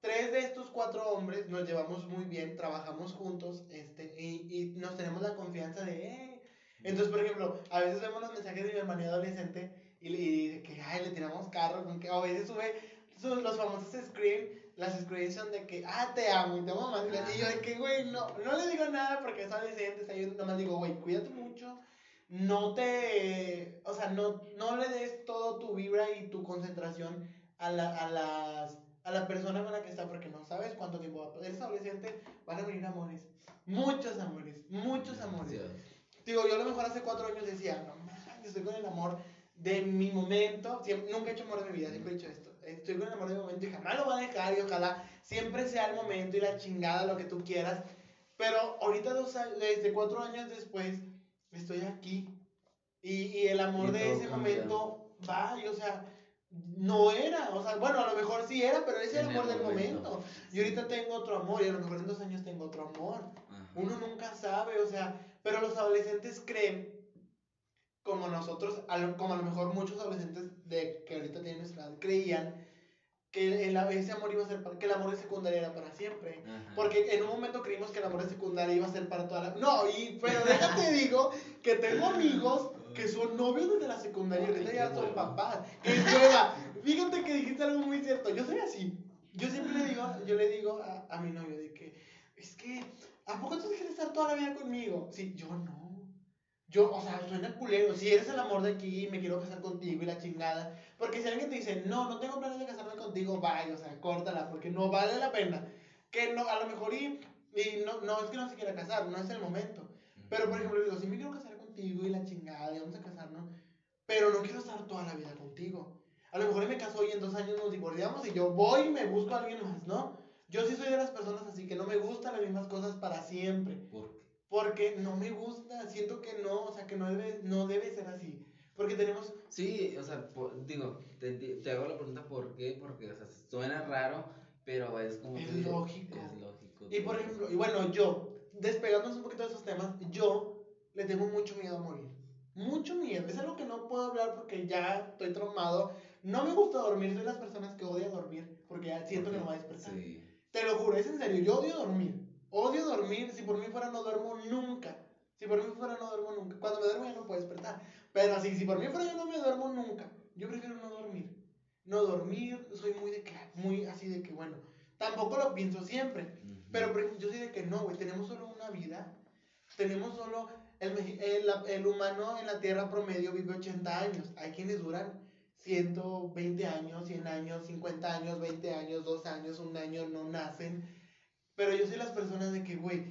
tres de estos cuatro hombres nos llevamos muy bien, trabajamos juntos, este, y, y nos tenemos la confianza de, eh. Entonces, por ejemplo, a veces vemos los mensajes de mi hermano adolescente y, y que, ay, le tiramos carro, con que, a veces sube su- los famosos screen, las screens son de que, ah, te amo y te amo más. Y yo de que, güey, no, no le digo nada porque es adolescente, sea, yo nomás digo, güey, cuídate mucho, no te, o sea, no, no le des todo tu vibra y tu concentración a, la, a las, a la persona con la que está, porque no sabes cuánto tiempo va a pasar. Eres adolescente, van a venir amores, muchos amores, muchos amores. Demasiado. Digo, yo a lo mejor hace cuatro años decía, no mames, estoy con el amor de mi momento. Siempre, nunca he hecho amor de mi vida, siempre he dicho esto. Estoy con el amor de mi momento y jamás lo voy a dejar y ojalá siempre sea el momento y la chingada, lo que tú quieras. Pero ahorita, dos años, desde cuatro años después, estoy aquí. Y, y el amor Y de ese momento va, y o sea, no era. O sea, bueno, a lo mejor sí era, pero ese es el amor del momento. momento. Y ahorita tengo otro amor, y a lo mejor en dos años tengo otro amor. Ajá. Uno nunca sabe, o sea, pero los adolescentes creen, como nosotros, a lo- como a lo mejor muchos adolescentes de que ahorita tienen nuestra edad, creían que el, ese amor iba a ser, para, que el amor de secundaria era para siempre. Ajá. Porque en un momento creímos que el amor de secundaria iba a ser para toda la... No, y, pero déjate [laughs] digo que tengo amigos que son novios desde la secundaria y ahorita ya son papás. ¡Qué hueva! Fíjate que dijiste algo muy cierto. Yo soy así. Yo siempre le digo, yo le digo a, a mi novio de que, es que, ¿a poco tú quieres estar toda la vida conmigo? Sí, yo no. Yo, o sea, suena culero. Si eres el amor de aquí, me quiero casar contigo y la chingada. Porque si alguien te dice, no, no tengo planes de casarme contigo, vaya, o sea, córtala, porque no vale la pena. Que no, a lo mejor y, y no, no es que no se quiera casar, no es el momento. Pero, por ejemplo, digo, si me quiero casar contigo y la chingada, y vamos a casarnos, pero no quiero estar toda la vida contigo. A lo mejor y me caso y en dos años nos divorciamos y yo voy y me busco a alguien más, ¿no? Yo sí soy de las personas así que no me gustan las mismas cosas para siempre. ¿Por qué? Porque no me gusta, siento que no, o sea, que no debe, no debe ser así. Porque tenemos, Sí, o sea, por- digo, te, te- hago la pregunta por qué, porque, o sea, suena raro, pero es como... Es lógico. Es lógico. y por ejemplo, y bueno, yo, despegándonos un poquito de esos temas, yo le tengo mucho miedo a morir. Mucho miedo. Es algo que no puedo hablar porque ya estoy traumado. No me gusta dormir, soy de las personas que odia dormir porque ya siento que me voy a despertar. Sí. Te lo juro, es en serio, yo odio dormir. Odio dormir, si por mí fuera no duermo nunca. Si por mí fuera no duermo nunca. Cuando me duermo ya no puedo despertar. Pero así, si por mí fuera yo no me duermo nunca. Yo prefiero no dormir. No dormir, soy muy de que, muy así de que, bueno, tampoco lo pienso siempre. Ujú. Pero por ejemplo, yo soy de que no, güey, tenemos solo una vida. Tenemos solo, el, el, el humano en la Tierra promedio vive 80 años. Hay quienes duran 120 años, 100 años, 50 años, 20 años, 2 años, un año, no nacen. Pero yo soy las personas de que, güey,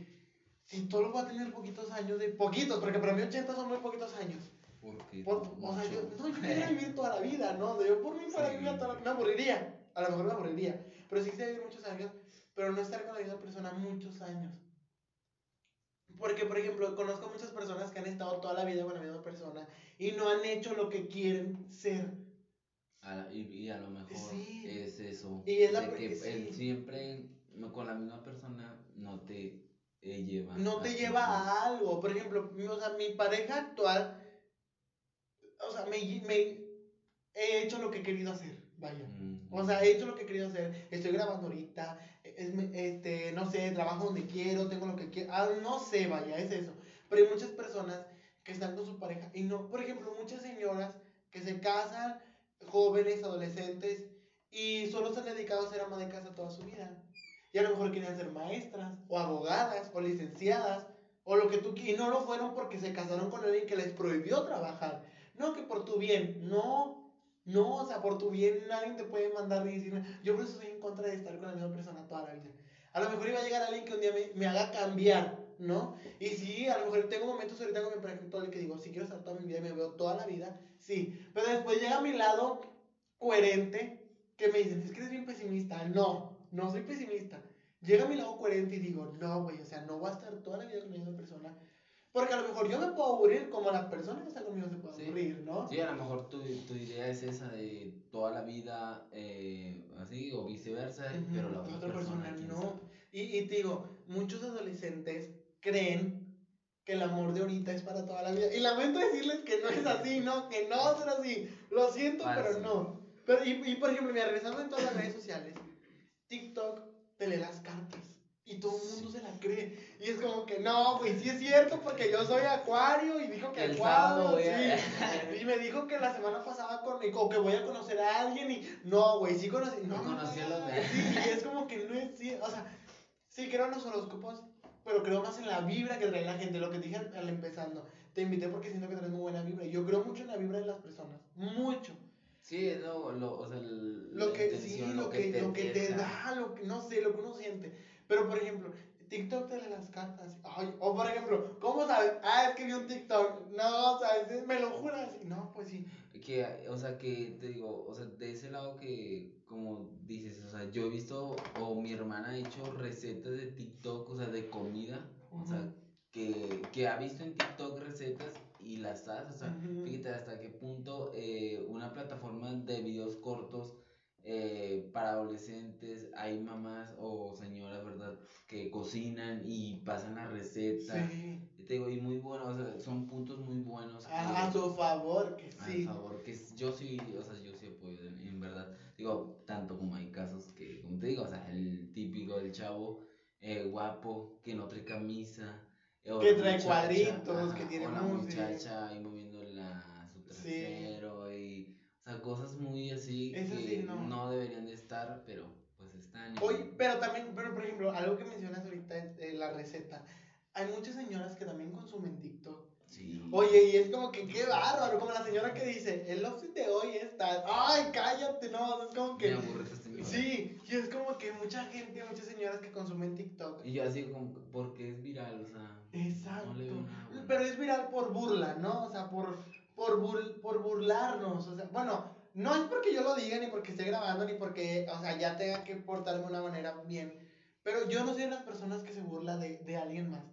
si solo voy a tener poquitos años, de poquitos, porque para mí 80 son muy poquitos años. Porque Por- o sea, yo, no, yo quisiera vivir toda la vida, ¿no? Yo por mí fuera Sí. vivir toda la Me aburriría. A lo mejor me aburriría. Pero sí quisiera vivir muchos años, pero no estar con la misma persona muchos años. Porque, por ejemplo, conozco muchas personas que han estado toda la vida con la misma persona y no han hecho lo que quieren ser. y, a lo mejor es eso. Y es la de que él siempre con la misma persona no te eh, lleva. No te lleva a algo. Por ejemplo, mi, o sea, mi pareja actual, o sea, me, me he hecho lo que he querido hacer. Vaya. O sea, he hecho lo que he querido hacer. Estoy grabando ahorita. Es, este, no sé, trabajo donde quiero, tengo lo que quiero. Ah, no sé, vaya, es eso. Pero hay muchas personas que están con su pareja y no. Por ejemplo, muchas señoras que se casan, jóvenes, adolescentes, y solo se han dedicado a ser ama de casa toda su vida. Y a lo mejor querían ser maestras, o abogadas, o licenciadas, o lo que tú Y no lo fueron porque se casaron con alguien que les prohibió trabajar. No que por tu bien, no no, o sea, por tu bien nadie te puede mandar y decirme, yo por eso estoy en contra de estar con la misma persona toda la vida. A lo mejor iba a llegar alguien que un día me, me haga cambiar, ¿no? Y sí, a lo mejor tengo momentos ahorita con mi pareja actual que digo, si quiero estar toda mi vida y me veo toda la vida, sí. Pero después llega a mi lado coherente que me dicen, es que eres bien pesimista. No, no soy pesimista. Llega a mi lado coherente y digo, no, güey, o sea, no voy a estar toda la vida con la misma persona porque a lo mejor yo me puedo aburrir como la persona que está conmigo se puede aburrir, ¿no? Sí, a lo mejor tu, tu idea es esa de toda la vida eh, así o viceversa, pero la otra, persona, no. Y, y, te digo, muchos adolescentes creen que el amor de ahorita es para toda la vida. Y lamento decirles que no es así, ¿no? Que no es así. Lo siento, pero no. Pero, y, y por ejemplo, mira, regresando en todas las redes sociales, TikTok te lee las cartas. Y todo el mundo se la cree. Y es como que no, güey, sí es cierto, porque yo soy acuario y dijo que el acuario. Sí. [laughs] Y me dijo que la semana pasada con, o que voy a conocer a alguien y no, güey, sí conocí. No, conocí a los de. Sí, y es como que no es sí, o sea, sí creo en los horóscopos, pero creo más en la vibra que trae la gente, lo que dije al empezando. Te invité porque siento que traes muy buena vibra. Yo creo mucho en la vibra de las personas, mucho. Sí, no, lo, o sea, el, lo que, sí, lo, que, te, lo que te da, lo que, no sé, lo que uno siente. Pero, por ejemplo, TikTok te lee las cartas. Ay, o, por ejemplo, ¿cómo sabes? Ah, es que vi un TikTok. No, ¿sabes? Me lo juras. No, pues sí. Que, o sea, que te digo, o sea, de ese lado que, como dices, o sea, yo he visto, o mi hermana ha hecho recetas de TikTok, o sea, de comida. O sea, que, que ha visto en TikTok recetas y las hace. O sea, fíjate hasta qué punto eh, una plataforma de videos cortos eh, para adolescentes, hay mamás o señoras, ¿verdad? Que cocinan y pasan la receta. Sí. Te digo, y muy bueno, o sea, son puntos muy buenos. A, su favor, que sí. A favor, que yo sí, o sea, yo sí apoyo, en, verdad. Digo, tanto como hay casos que, como te digo, o sea, el típico del chavo eh, guapo, que no trae camisa. Eh, que trae cuadritos, que tiene una muchacha ahí moviendo la, su trasero y o sea, cosas muy así que no. deberían de estar, pero pues están. Oye, pero también, pero por ejemplo, algo que mencionas ahorita es la receta. Hay muchas señoras que también consumen TikTok. Sí. Oye, y es como que qué bárbaro, como la señora que dice, el outfit de hoy está, ay, cállate, no, es como que... Sí, y es como que mucha gente, muchas señoras que consumen TikTok. Y yo así como, porque es viral, o sea... Exacto. Pero es viral por burla, ¿no? O sea, por, por, por burlarnos. O sea, bueno, no es porque yo lo diga, ni porque esté grabando, ni porque, o sea, ya tenga que portarme de una manera bien. Pero yo no soy de las personas que se burla de, de alguien más.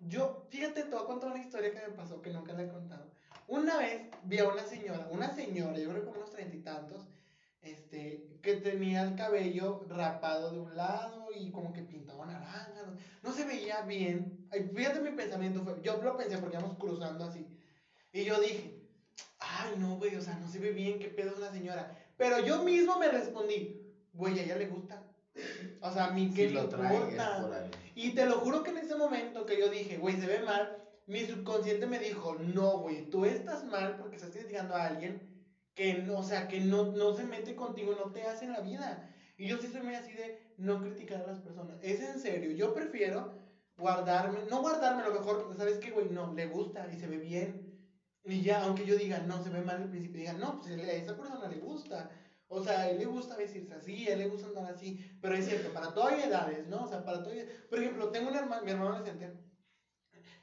Yo, fíjate, te voy a contar una historia que me pasó que nunca la he contado. Una vez vi a una señora, una señora, yo creo que como unos treinta y tantos, este, que tenía el cabello rapado de un lado y como que pintaba naranja, no, no se veía bien. Fíjate mi pensamiento fue, yo lo pensé porque íbamos cruzando así. Y yo dije, ay, no, güey, o sea, no se ve bien, qué pedo es una señora. Pero yo mismo me respondí, güey, a ella le gusta. [sniffs] O sea, a mí qué le importa. Y te lo juro que en ese momento que yo dije, güey, se ve mal, mi subconsciente me dijo, no, güey, tú estás mal porque estás criticando a alguien que, o sea, que no, no se mete contigo, no te hace en la vida. Y yo sí soy muy así de no criticar a las personas. Es en serio, yo prefiero guardarme, no guardarme, a lo mejor, ¿sabes qué, güey? No, le gusta y se ve bien y ya, aunque yo diga, no, se ve mal al principio, digan, no, pues a esa persona le gusta. O sea, a él le gusta vestirse así, a él le gusta andar así. Pero es cierto, para todas edades, ¿no? O sea, para todas Por ejemplo, tengo un hermano, mi hermano adolescente,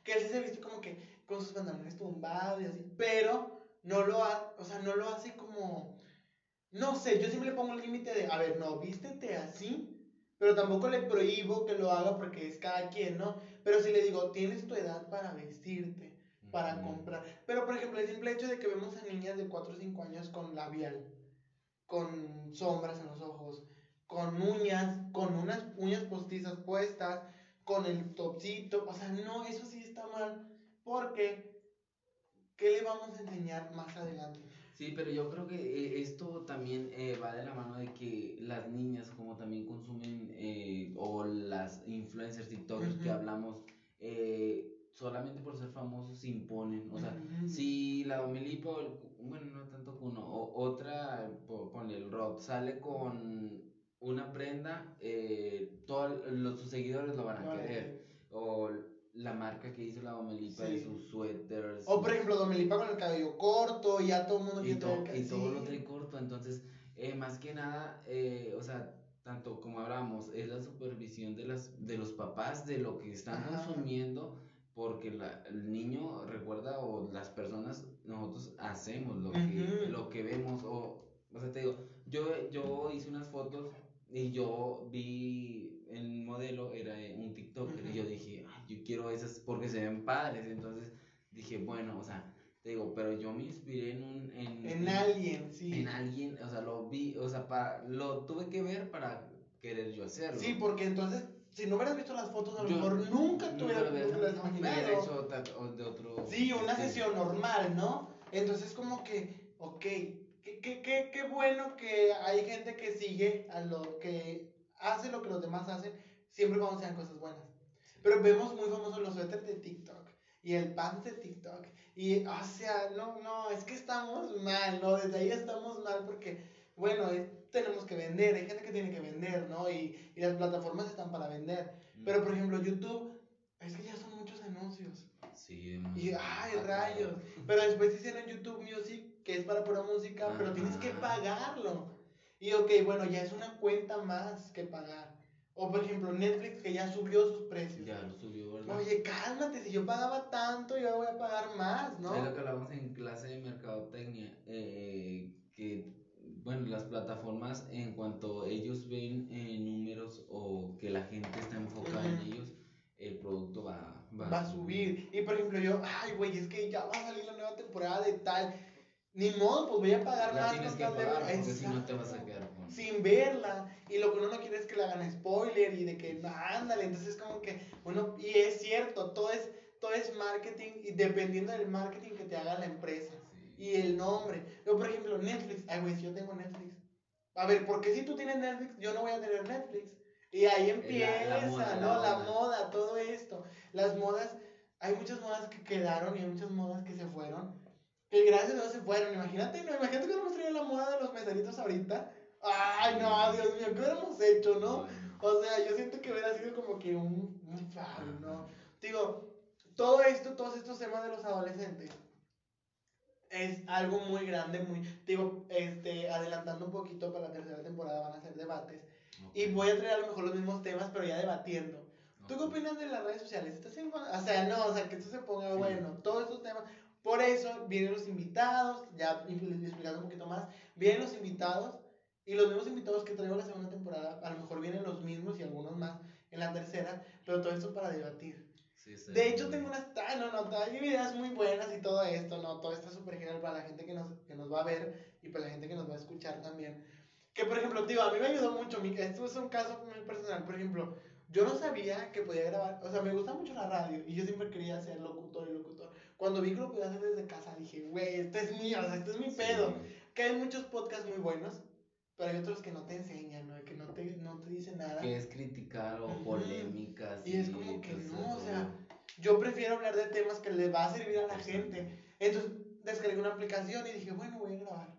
que él sí se viste como que con sus pantalones tumbados y así, pero no lo, ha, o sea, no lo hace como, no sé, yo siempre le pongo el límite de, a ver, no, vístete así, pero tampoco le prohíbo que lo haga porque es cada quien, ¿no? Pero si le digo, tienes tu edad para vestirte, para comprar. Pero, por ejemplo, el simple hecho de que vemos a niñas de 4 o 5 años con labial, con sombras en los ojos, con uñas, con unas uñas postizas puestas, con el topcito, o sea, no, eso sí está mal, porque ¿qué le vamos a enseñar más adelante? Sí, pero yo creo que eh, esto también eh, va de la mano de que las niñas, como también consumen, eh, o las influencers y todos que hablamos, solamente por ser famosos se imponen. O sea, si la Domelipa, bueno, no tanto que uno, o otra, ponle el rock, sale con una prenda, todos los, sus seguidores lo van a querer. O la marca que hizo la Domelipa de sus suéteres. O por ejemplo, Domelipa con el cabello corto y ya todo el mundo y, y todo lo trae corto. Entonces, eh, más que nada, eh, o sea, tanto como hablamos, es la supervisión de, las, de los papás de lo que están consumiendo, porque la, el niño recuerda o las personas, nosotros hacemos lo, que, lo que vemos. O, o sea, te digo, yo, yo hice unas fotos y yo vi el modelo, era un TikToker, y yo dije, Ay, yo quiero esas porque se ven padres. Entonces dije, bueno, o sea, te digo, pero yo me inspiré en un. En, en, alguien, sí. En alguien, o sea, lo vi, o sea, para, lo tuve que ver para querer yo hacerlo. Sí, porque entonces, si no hubieras visto las fotos, a lo mejor nunca te hubieras imaginado. hecho de otro. Sí, una sesión normal, ¿no? Entonces, como que, ok qué, qué, qué bueno que hay gente que sigue a lo que hace lo que los demás hacen, siempre cuando sean cosas buenas. Pero vemos muy famosos los suéteres de TikTok y el pants de TikTok. Y, o sea, no, no, es que estamos mal, ¿no? Desde ahí estamos mal porque, bueno, tenemos que vender, hay gente que tiene que vender, ¿no? Y, y las plataformas están para vender. Pero, por ejemplo, YouTube, es que ya son muchos anuncios. Sí, y, ay, rayos. Pero después hicieron YouTube Music que es para pura música, pero tienes que pagarlo. Y ok, bueno, ya es una cuenta más que pagar. O por ejemplo, Netflix que ya subió sus precios. Ya lo subió, ¿verdad? Oye, cálmate, si yo pagaba tanto, yo voy a pagar más, ¿no? Es lo que hablamos en clase de mercadotecnia, eh, que, bueno, las plataformas, en cuanto ellos ven eh, números o que la gente está enfocada en ellos, el producto va, va, va a subir. Y por ejemplo, yo, ay, güey, es que ya va a salir la nueva temporada de tal ni modo, pues voy a pagar la más. Que pagar porque si no te vas a quedar con... Sin verla. Y lo que uno no quiere es que le hagan spoiler y de que, no, ándale. Entonces es como que, bueno, y es cierto, todo es, todo es marketing y dependiendo del marketing que te haga la empresa. Y el nombre. Yo, por ejemplo, Netflix. Ay, güey, si yo tengo Netflix. A ver, ¿por qué si tú tienes Netflix, yo no voy a tener Netflix? Y ahí empieza, ¿no? La moda, todo esto. Las modas, hay muchas modas que quedaron y hay muchas modas que se fueron que gracias a Dios se fueron. Imagínate, no, imagínate que hubiéramos traído la moda de los meseritos ahorita. Ay, no, Dios mío, ¿qué hubiéramos hecho, no? O sea, yo siento que hubiera sido como que un, un faro, ¿no? Digo, todo esto, todos estos temas de los adolescentes es algo muy grande, muy, digo, este, adelantando un poquito para la tercera temporada van a ser debates y voy a traer a lo mejor los mismos temas, pero ya debatiendo. ¿Tú qué opinas de las redes sociales? ¿Estás en, o sea, no, o sea, que esto se ponga bueno, todos estos temas, por eso vienen los invitados, ya explicando un poquito más, vienen los invitados y los mismos invitados que traigo la segunda temporada, a lo mejor vienen los mismos y algunos más en la tercera, pero todo esto para debatir. de hecho, tengo unas, no, no, hay ideas muy buenas y todo esto, no, todo esto es súper genial para la gente que nos, que nos va a ver y para la gente que nos va a escuchar también. Que, por ejemplo, tío, a mí me ayudó mucho, esto es un caso muy personal, por ejemplo, yo no sabía que podía grabar, o sea, me gusta mucho la radio y yo siempre quería ser locutor. Cuando vi que lo podía hacer desde casa, dije, güey, este es mío, o sea, este es mi pedo. Que hay muchos podcasts muy buenos, pero hay otros que no te enseñan, ¿no? que no te, no te dicen nada. Que es criticar o polémicas. Y, es como que no, o sea, yo prefiero hablar de temas que le va a servir a la gente. Entonces descargué una aplicación y dije, bueno, voy a grabar.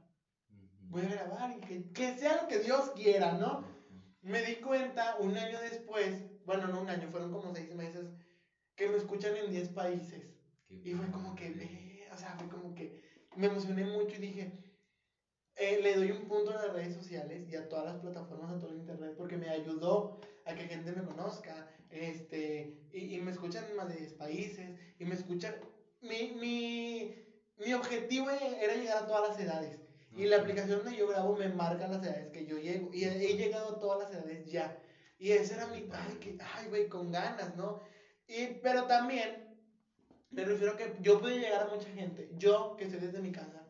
Voy a grabar y que, que sea lo que Dios quiera, ¿no? Me di cuenta un año después, bueno, no un año, fueron como seis meses, que me escuchan en 10 países. Y fue como que, o sea, fue como que me emocioné mucho y dije, eh, le doy un punto a las redes sociales y a todas las plataformas, a todo el internet, porque me ayudó a que gente me conozca, este, y, y me escuchan en más de 10 países, y me escuchan, mi, mi, mi objetivo era llegar a todas las edades. Y la aplicación donde yo grabo me marca las edades que yo llego. Y he llegado a todas las edades ya. Y ese era mi, ay, que, ay, güey, con ganas, ¿no? Y, pero también, me refiero a que yo pude llegar a mucha gente, yo que estoy desde mi casa,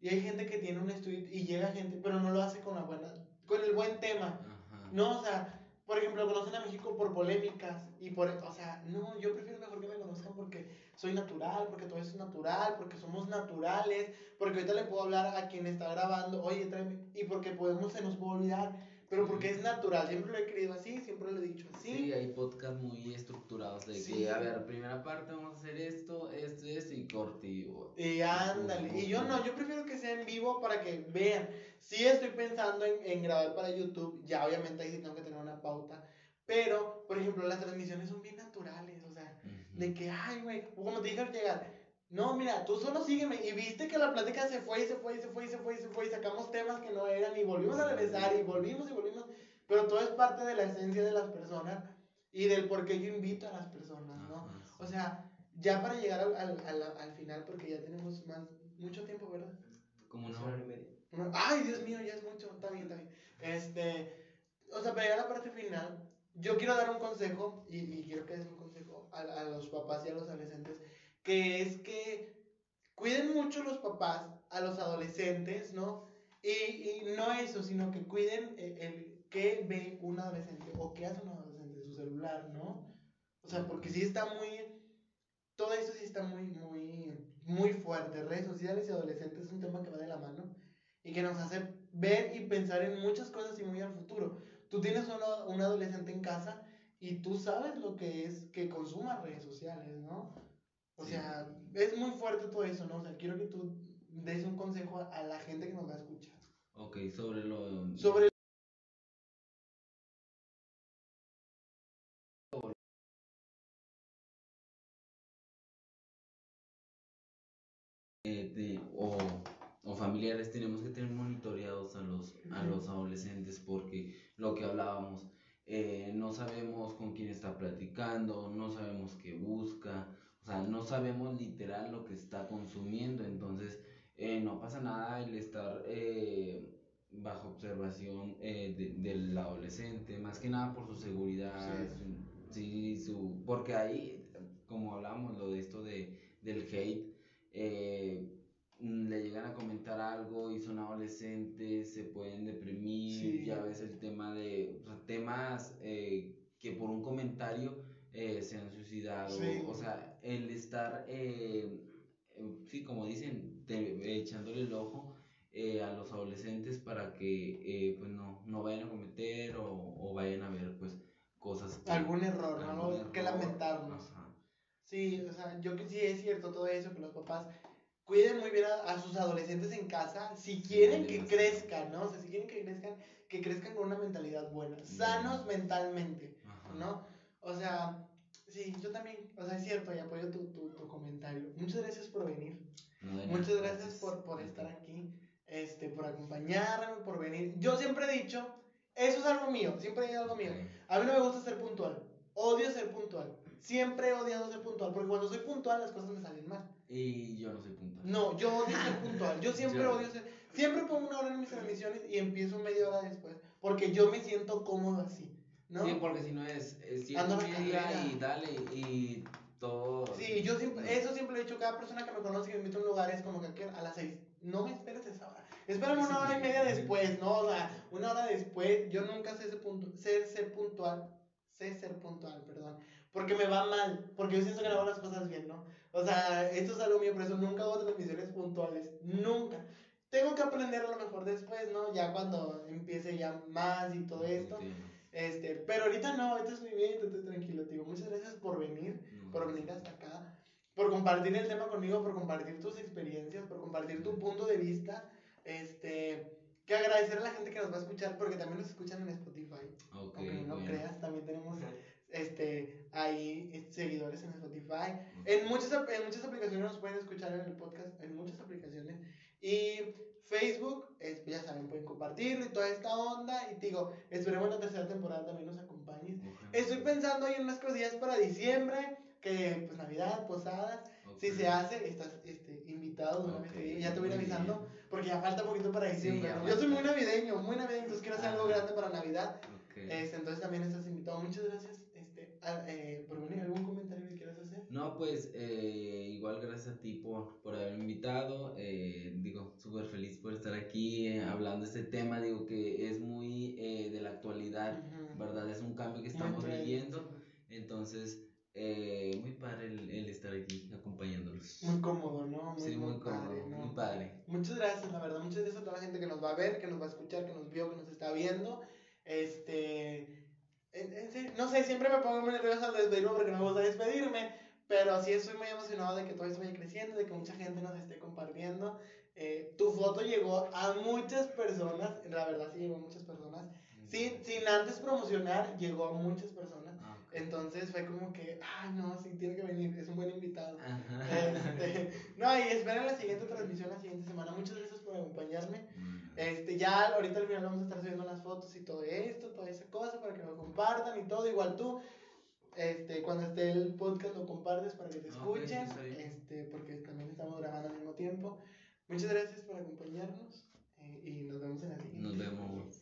y hay gente que tiene un estudio y llega gente, pero no lo hace con la buena, con el buen tema, Ajá. no, o sea, por ejemplo, conocen a México por polémicas y por, o sea, no, yo prefiero mejor que me conozcan porque soy natural, porque todo eso es natural, porque somos naturales, porque ahorita le puedo hablar a quien está grabando, oye, tráeme, y porque podemos, se nos puede olvidar, pero porque es natural, siempre lo he querido así, siempre lo he dicho así. Sí, hay podcasts muy estructurados de Sí. que, a ver, primera parte vamos a hacer esto, esto, esto y corte. y- Y ándale, y yo no, yo prefiero que sea en vivo para que vean. Sí estoy pensando en, en grabar para YouTube, ya obviamente ahí sí tengo que tener una pauta, pero, por ejemplo, las transmisiones son bien naturales, o sea, Ujú. de que, ay, güey, como te dije al llegar, no, mira, tú solo sígueme, y viste que la plática se fue y se fue y se fue y se fue y se fue, y sacamos temas que no eran, y volvimos a regresar, y volvimos y volvimos, pero todo es parte de la esencia de las personas y del por qué yo invito a las personas, ¿no? O sea, ya para llegar al, al, al, al final, porque ya tenemos más, mucho tiempo, ¿verdad? como una hora y media. Ay, Dios mío, ya es mucho, está bien, está bien. Este, o sea, para llegar a la parte final, yo quiero dar un consejo, y, y quiero que des un consejo a, a los papás y a los adolescentes, que es que cuiden mucho los papás a los adolescentes, ¿no? Y, no eso, sino que cuiden el, el qué ve un adolescente o qué hace un adolescente en su celular, ¿no? O sea, porque sí está muy, todo eso sí está muy, muy, muy fuerte. Redes sociales y adolescentes es un tema que va de la mano y que nos hace ver y pensar en muchas cosas y muy al futuro. Tú tienes uno- un adolescente en casa y tú sabes lo que es que consuma redes sociales, ¿no? O Sí. sea, es muy fuerte todo eso, ¿no? O sea, quiero que tú des un consejo a, a la gente que nos va a escuchar. Ok, sobre lo... Sobre eh, de- o, o familiares tenemos que tener monitoreados a los, a los adolescentes porque lo que hablábamos, eh, no sabemos con quién está platicando, no sabemos qué busca, o sea, no sabemos literal lo que está consumiendo, entonces eh, no pasa nada el estar eh, bajo observación eh, de- del adolescente, más que nada por su seguridad, Sí. su- sí, su, porque ahí, como hablamos, lo de esto de, del hate, eh, mm, le llegan a comentar algo y son adolescentes, se pueden deprimir, Sí. ya ves el tema de o sea, temas eh, que por un comentario eh, se han suicidado, Sí. o sea, el estar, eh, eh, sí, como dicen, te- echándole el ojo eh, a los adolescentes para que eh, pues no, no vayan a cometer o, o vayan a ver pues cosas que- algún error, ¿no? algún Algo que lamentarnos. Ajá. Sí, o sea, yo que sí es cierto todo eso, que los papás cuiden muy bien a, a sus adolescentes en casa, si quieren que crezcan, ¿no? O sea, si quieren que crezcan, que crezcan con una mentalidad buena, sanos mentalmente, Ajá. ¿no? O sea, sí, yo también, o sea, es cierto y apoyo tu, tu, tu comentario. Muchas gracias por venir, No, muchas gracias por, por estar aquí, este, por acompañarme, por venir. Yo siempre he dicho, eso es algo mío, siempre es algo mío. A mí no me gusta ser puntual. Odio ser puntual. Siempre he odiado ser puntual. Porque cuando soy puntual las cosas me salen mal. Y yo no soy puntual. No, yo odio ser [laughs] puntual. Yo siempre Yo- odio ser. Siempre pongo una hora en mis transmisiones y empiezo media hora después. Porque yo me siento cómodo así. ¿No? Sí, porque si no es, es Ando y en la media carrera. y dale y todo. Sí, yo siempre, eso siempre lo he dicho. Cada persona que me conoce y me invita a un lugar es como que a las seis. No me esperes esa hora. Espérame una hora y media después, ¿no? O sea, una hora después. Yo nunca sé, ese punto, sé ser puntual. Sé ser puntual, perdón. Porque me va mal. Porque yo siento que no hago las cosas bien, ¿no? O sea, esto es algo mío, por eso nunca hago transmisiones puntuales. Nunca. Tengo que aprender a lo mejor después, ¿no? Ya cuando empiece ya más y todo esto. Entiendo. Este, pero ahorita no, ahorita estoy bien, estoy tranquilo, te digo. Muchas gracias por venir No, por venir hasta acá, por compartir el tema conmigo, por compartir tus experiencias, por compartir tu punto de vista. Este, que agradecer a la gente que nos va a escuchar, porque también nos escuchan en Spotify. Ok, Aunque no bueno. creas, también tenemos este, ahí eh, seguidores en Spotify. En muchas, en muchas aplicaciones nos pueden escuchar en el podcast, en muchas aplicaciones. Y Facebook, es- ya saben, pueden compartirlo y toda esta onda. Y te digo, esperemos la tercera temporada también nos acompañes. Estoy pensando ahí en unas cosillas para diciembre, que pues Navidad, posadas, si se hace, estás este, invitado de una vez Ok, que llegue. ya te voy a ir avisando, porque ya falta poquito para diciembre. Yo soy muy navideño, muy navideño, entonces quiero hacer algo Ajá. grande para Navidad. Este, entonces también estás invitado. Muchas gracias este, eh, por venir. ¿Algún comentario que quieras hacer? No, pues eh, igual gracias a ti por, por haberme invitado. Eh, digo, súper feliz por estar aquí hablando de este tema. Digo que es muy de la actualidad, ¿verdad? Es un cambio que estamos viviendo. Entonces, eh, muy padre el, el, estar aquí acompañándolos. Muy cómodo, ¿no? Muy, sí, muy, cómodo, muy padre. Muchas gracias, la verdad. Muchas gracias a toda la gente que nos va a ver, que nos va a escuchar, que nos vio, que nos está viendo. Este. no sé, siempre me pongo muy nervioso al despedirme porque no me gusta despedirme. Pero sí estoy muy emocionado de que todo esto vaya creciendo, de que mucha gente nos esté compartiendo. Eh, tu foto llegó a muchas personas, la verdad sí llegó a muchas personas. Sin, sin antes promocionar, llegó a muchas personas. Entonces fue como que, ay, no, sí, tiene que venir, es un buen invitado. Este, [laughs] no, y esperen la siguiente transmisión la siguiente semana. Muchas gracias por acompañarme. Este, ya ahorita al final vamos a estar subiendo las fotos y todo esto, toda esa cosa para que lo compartan y todo. Igual tú, este, cuando esté el podcast lo compartes para que te escuchen, este, porque también estamos grabando al mismo tiempo. Muchas gracias por acompañarnos eh, y nos vemos en la siguiente. Nos vemos.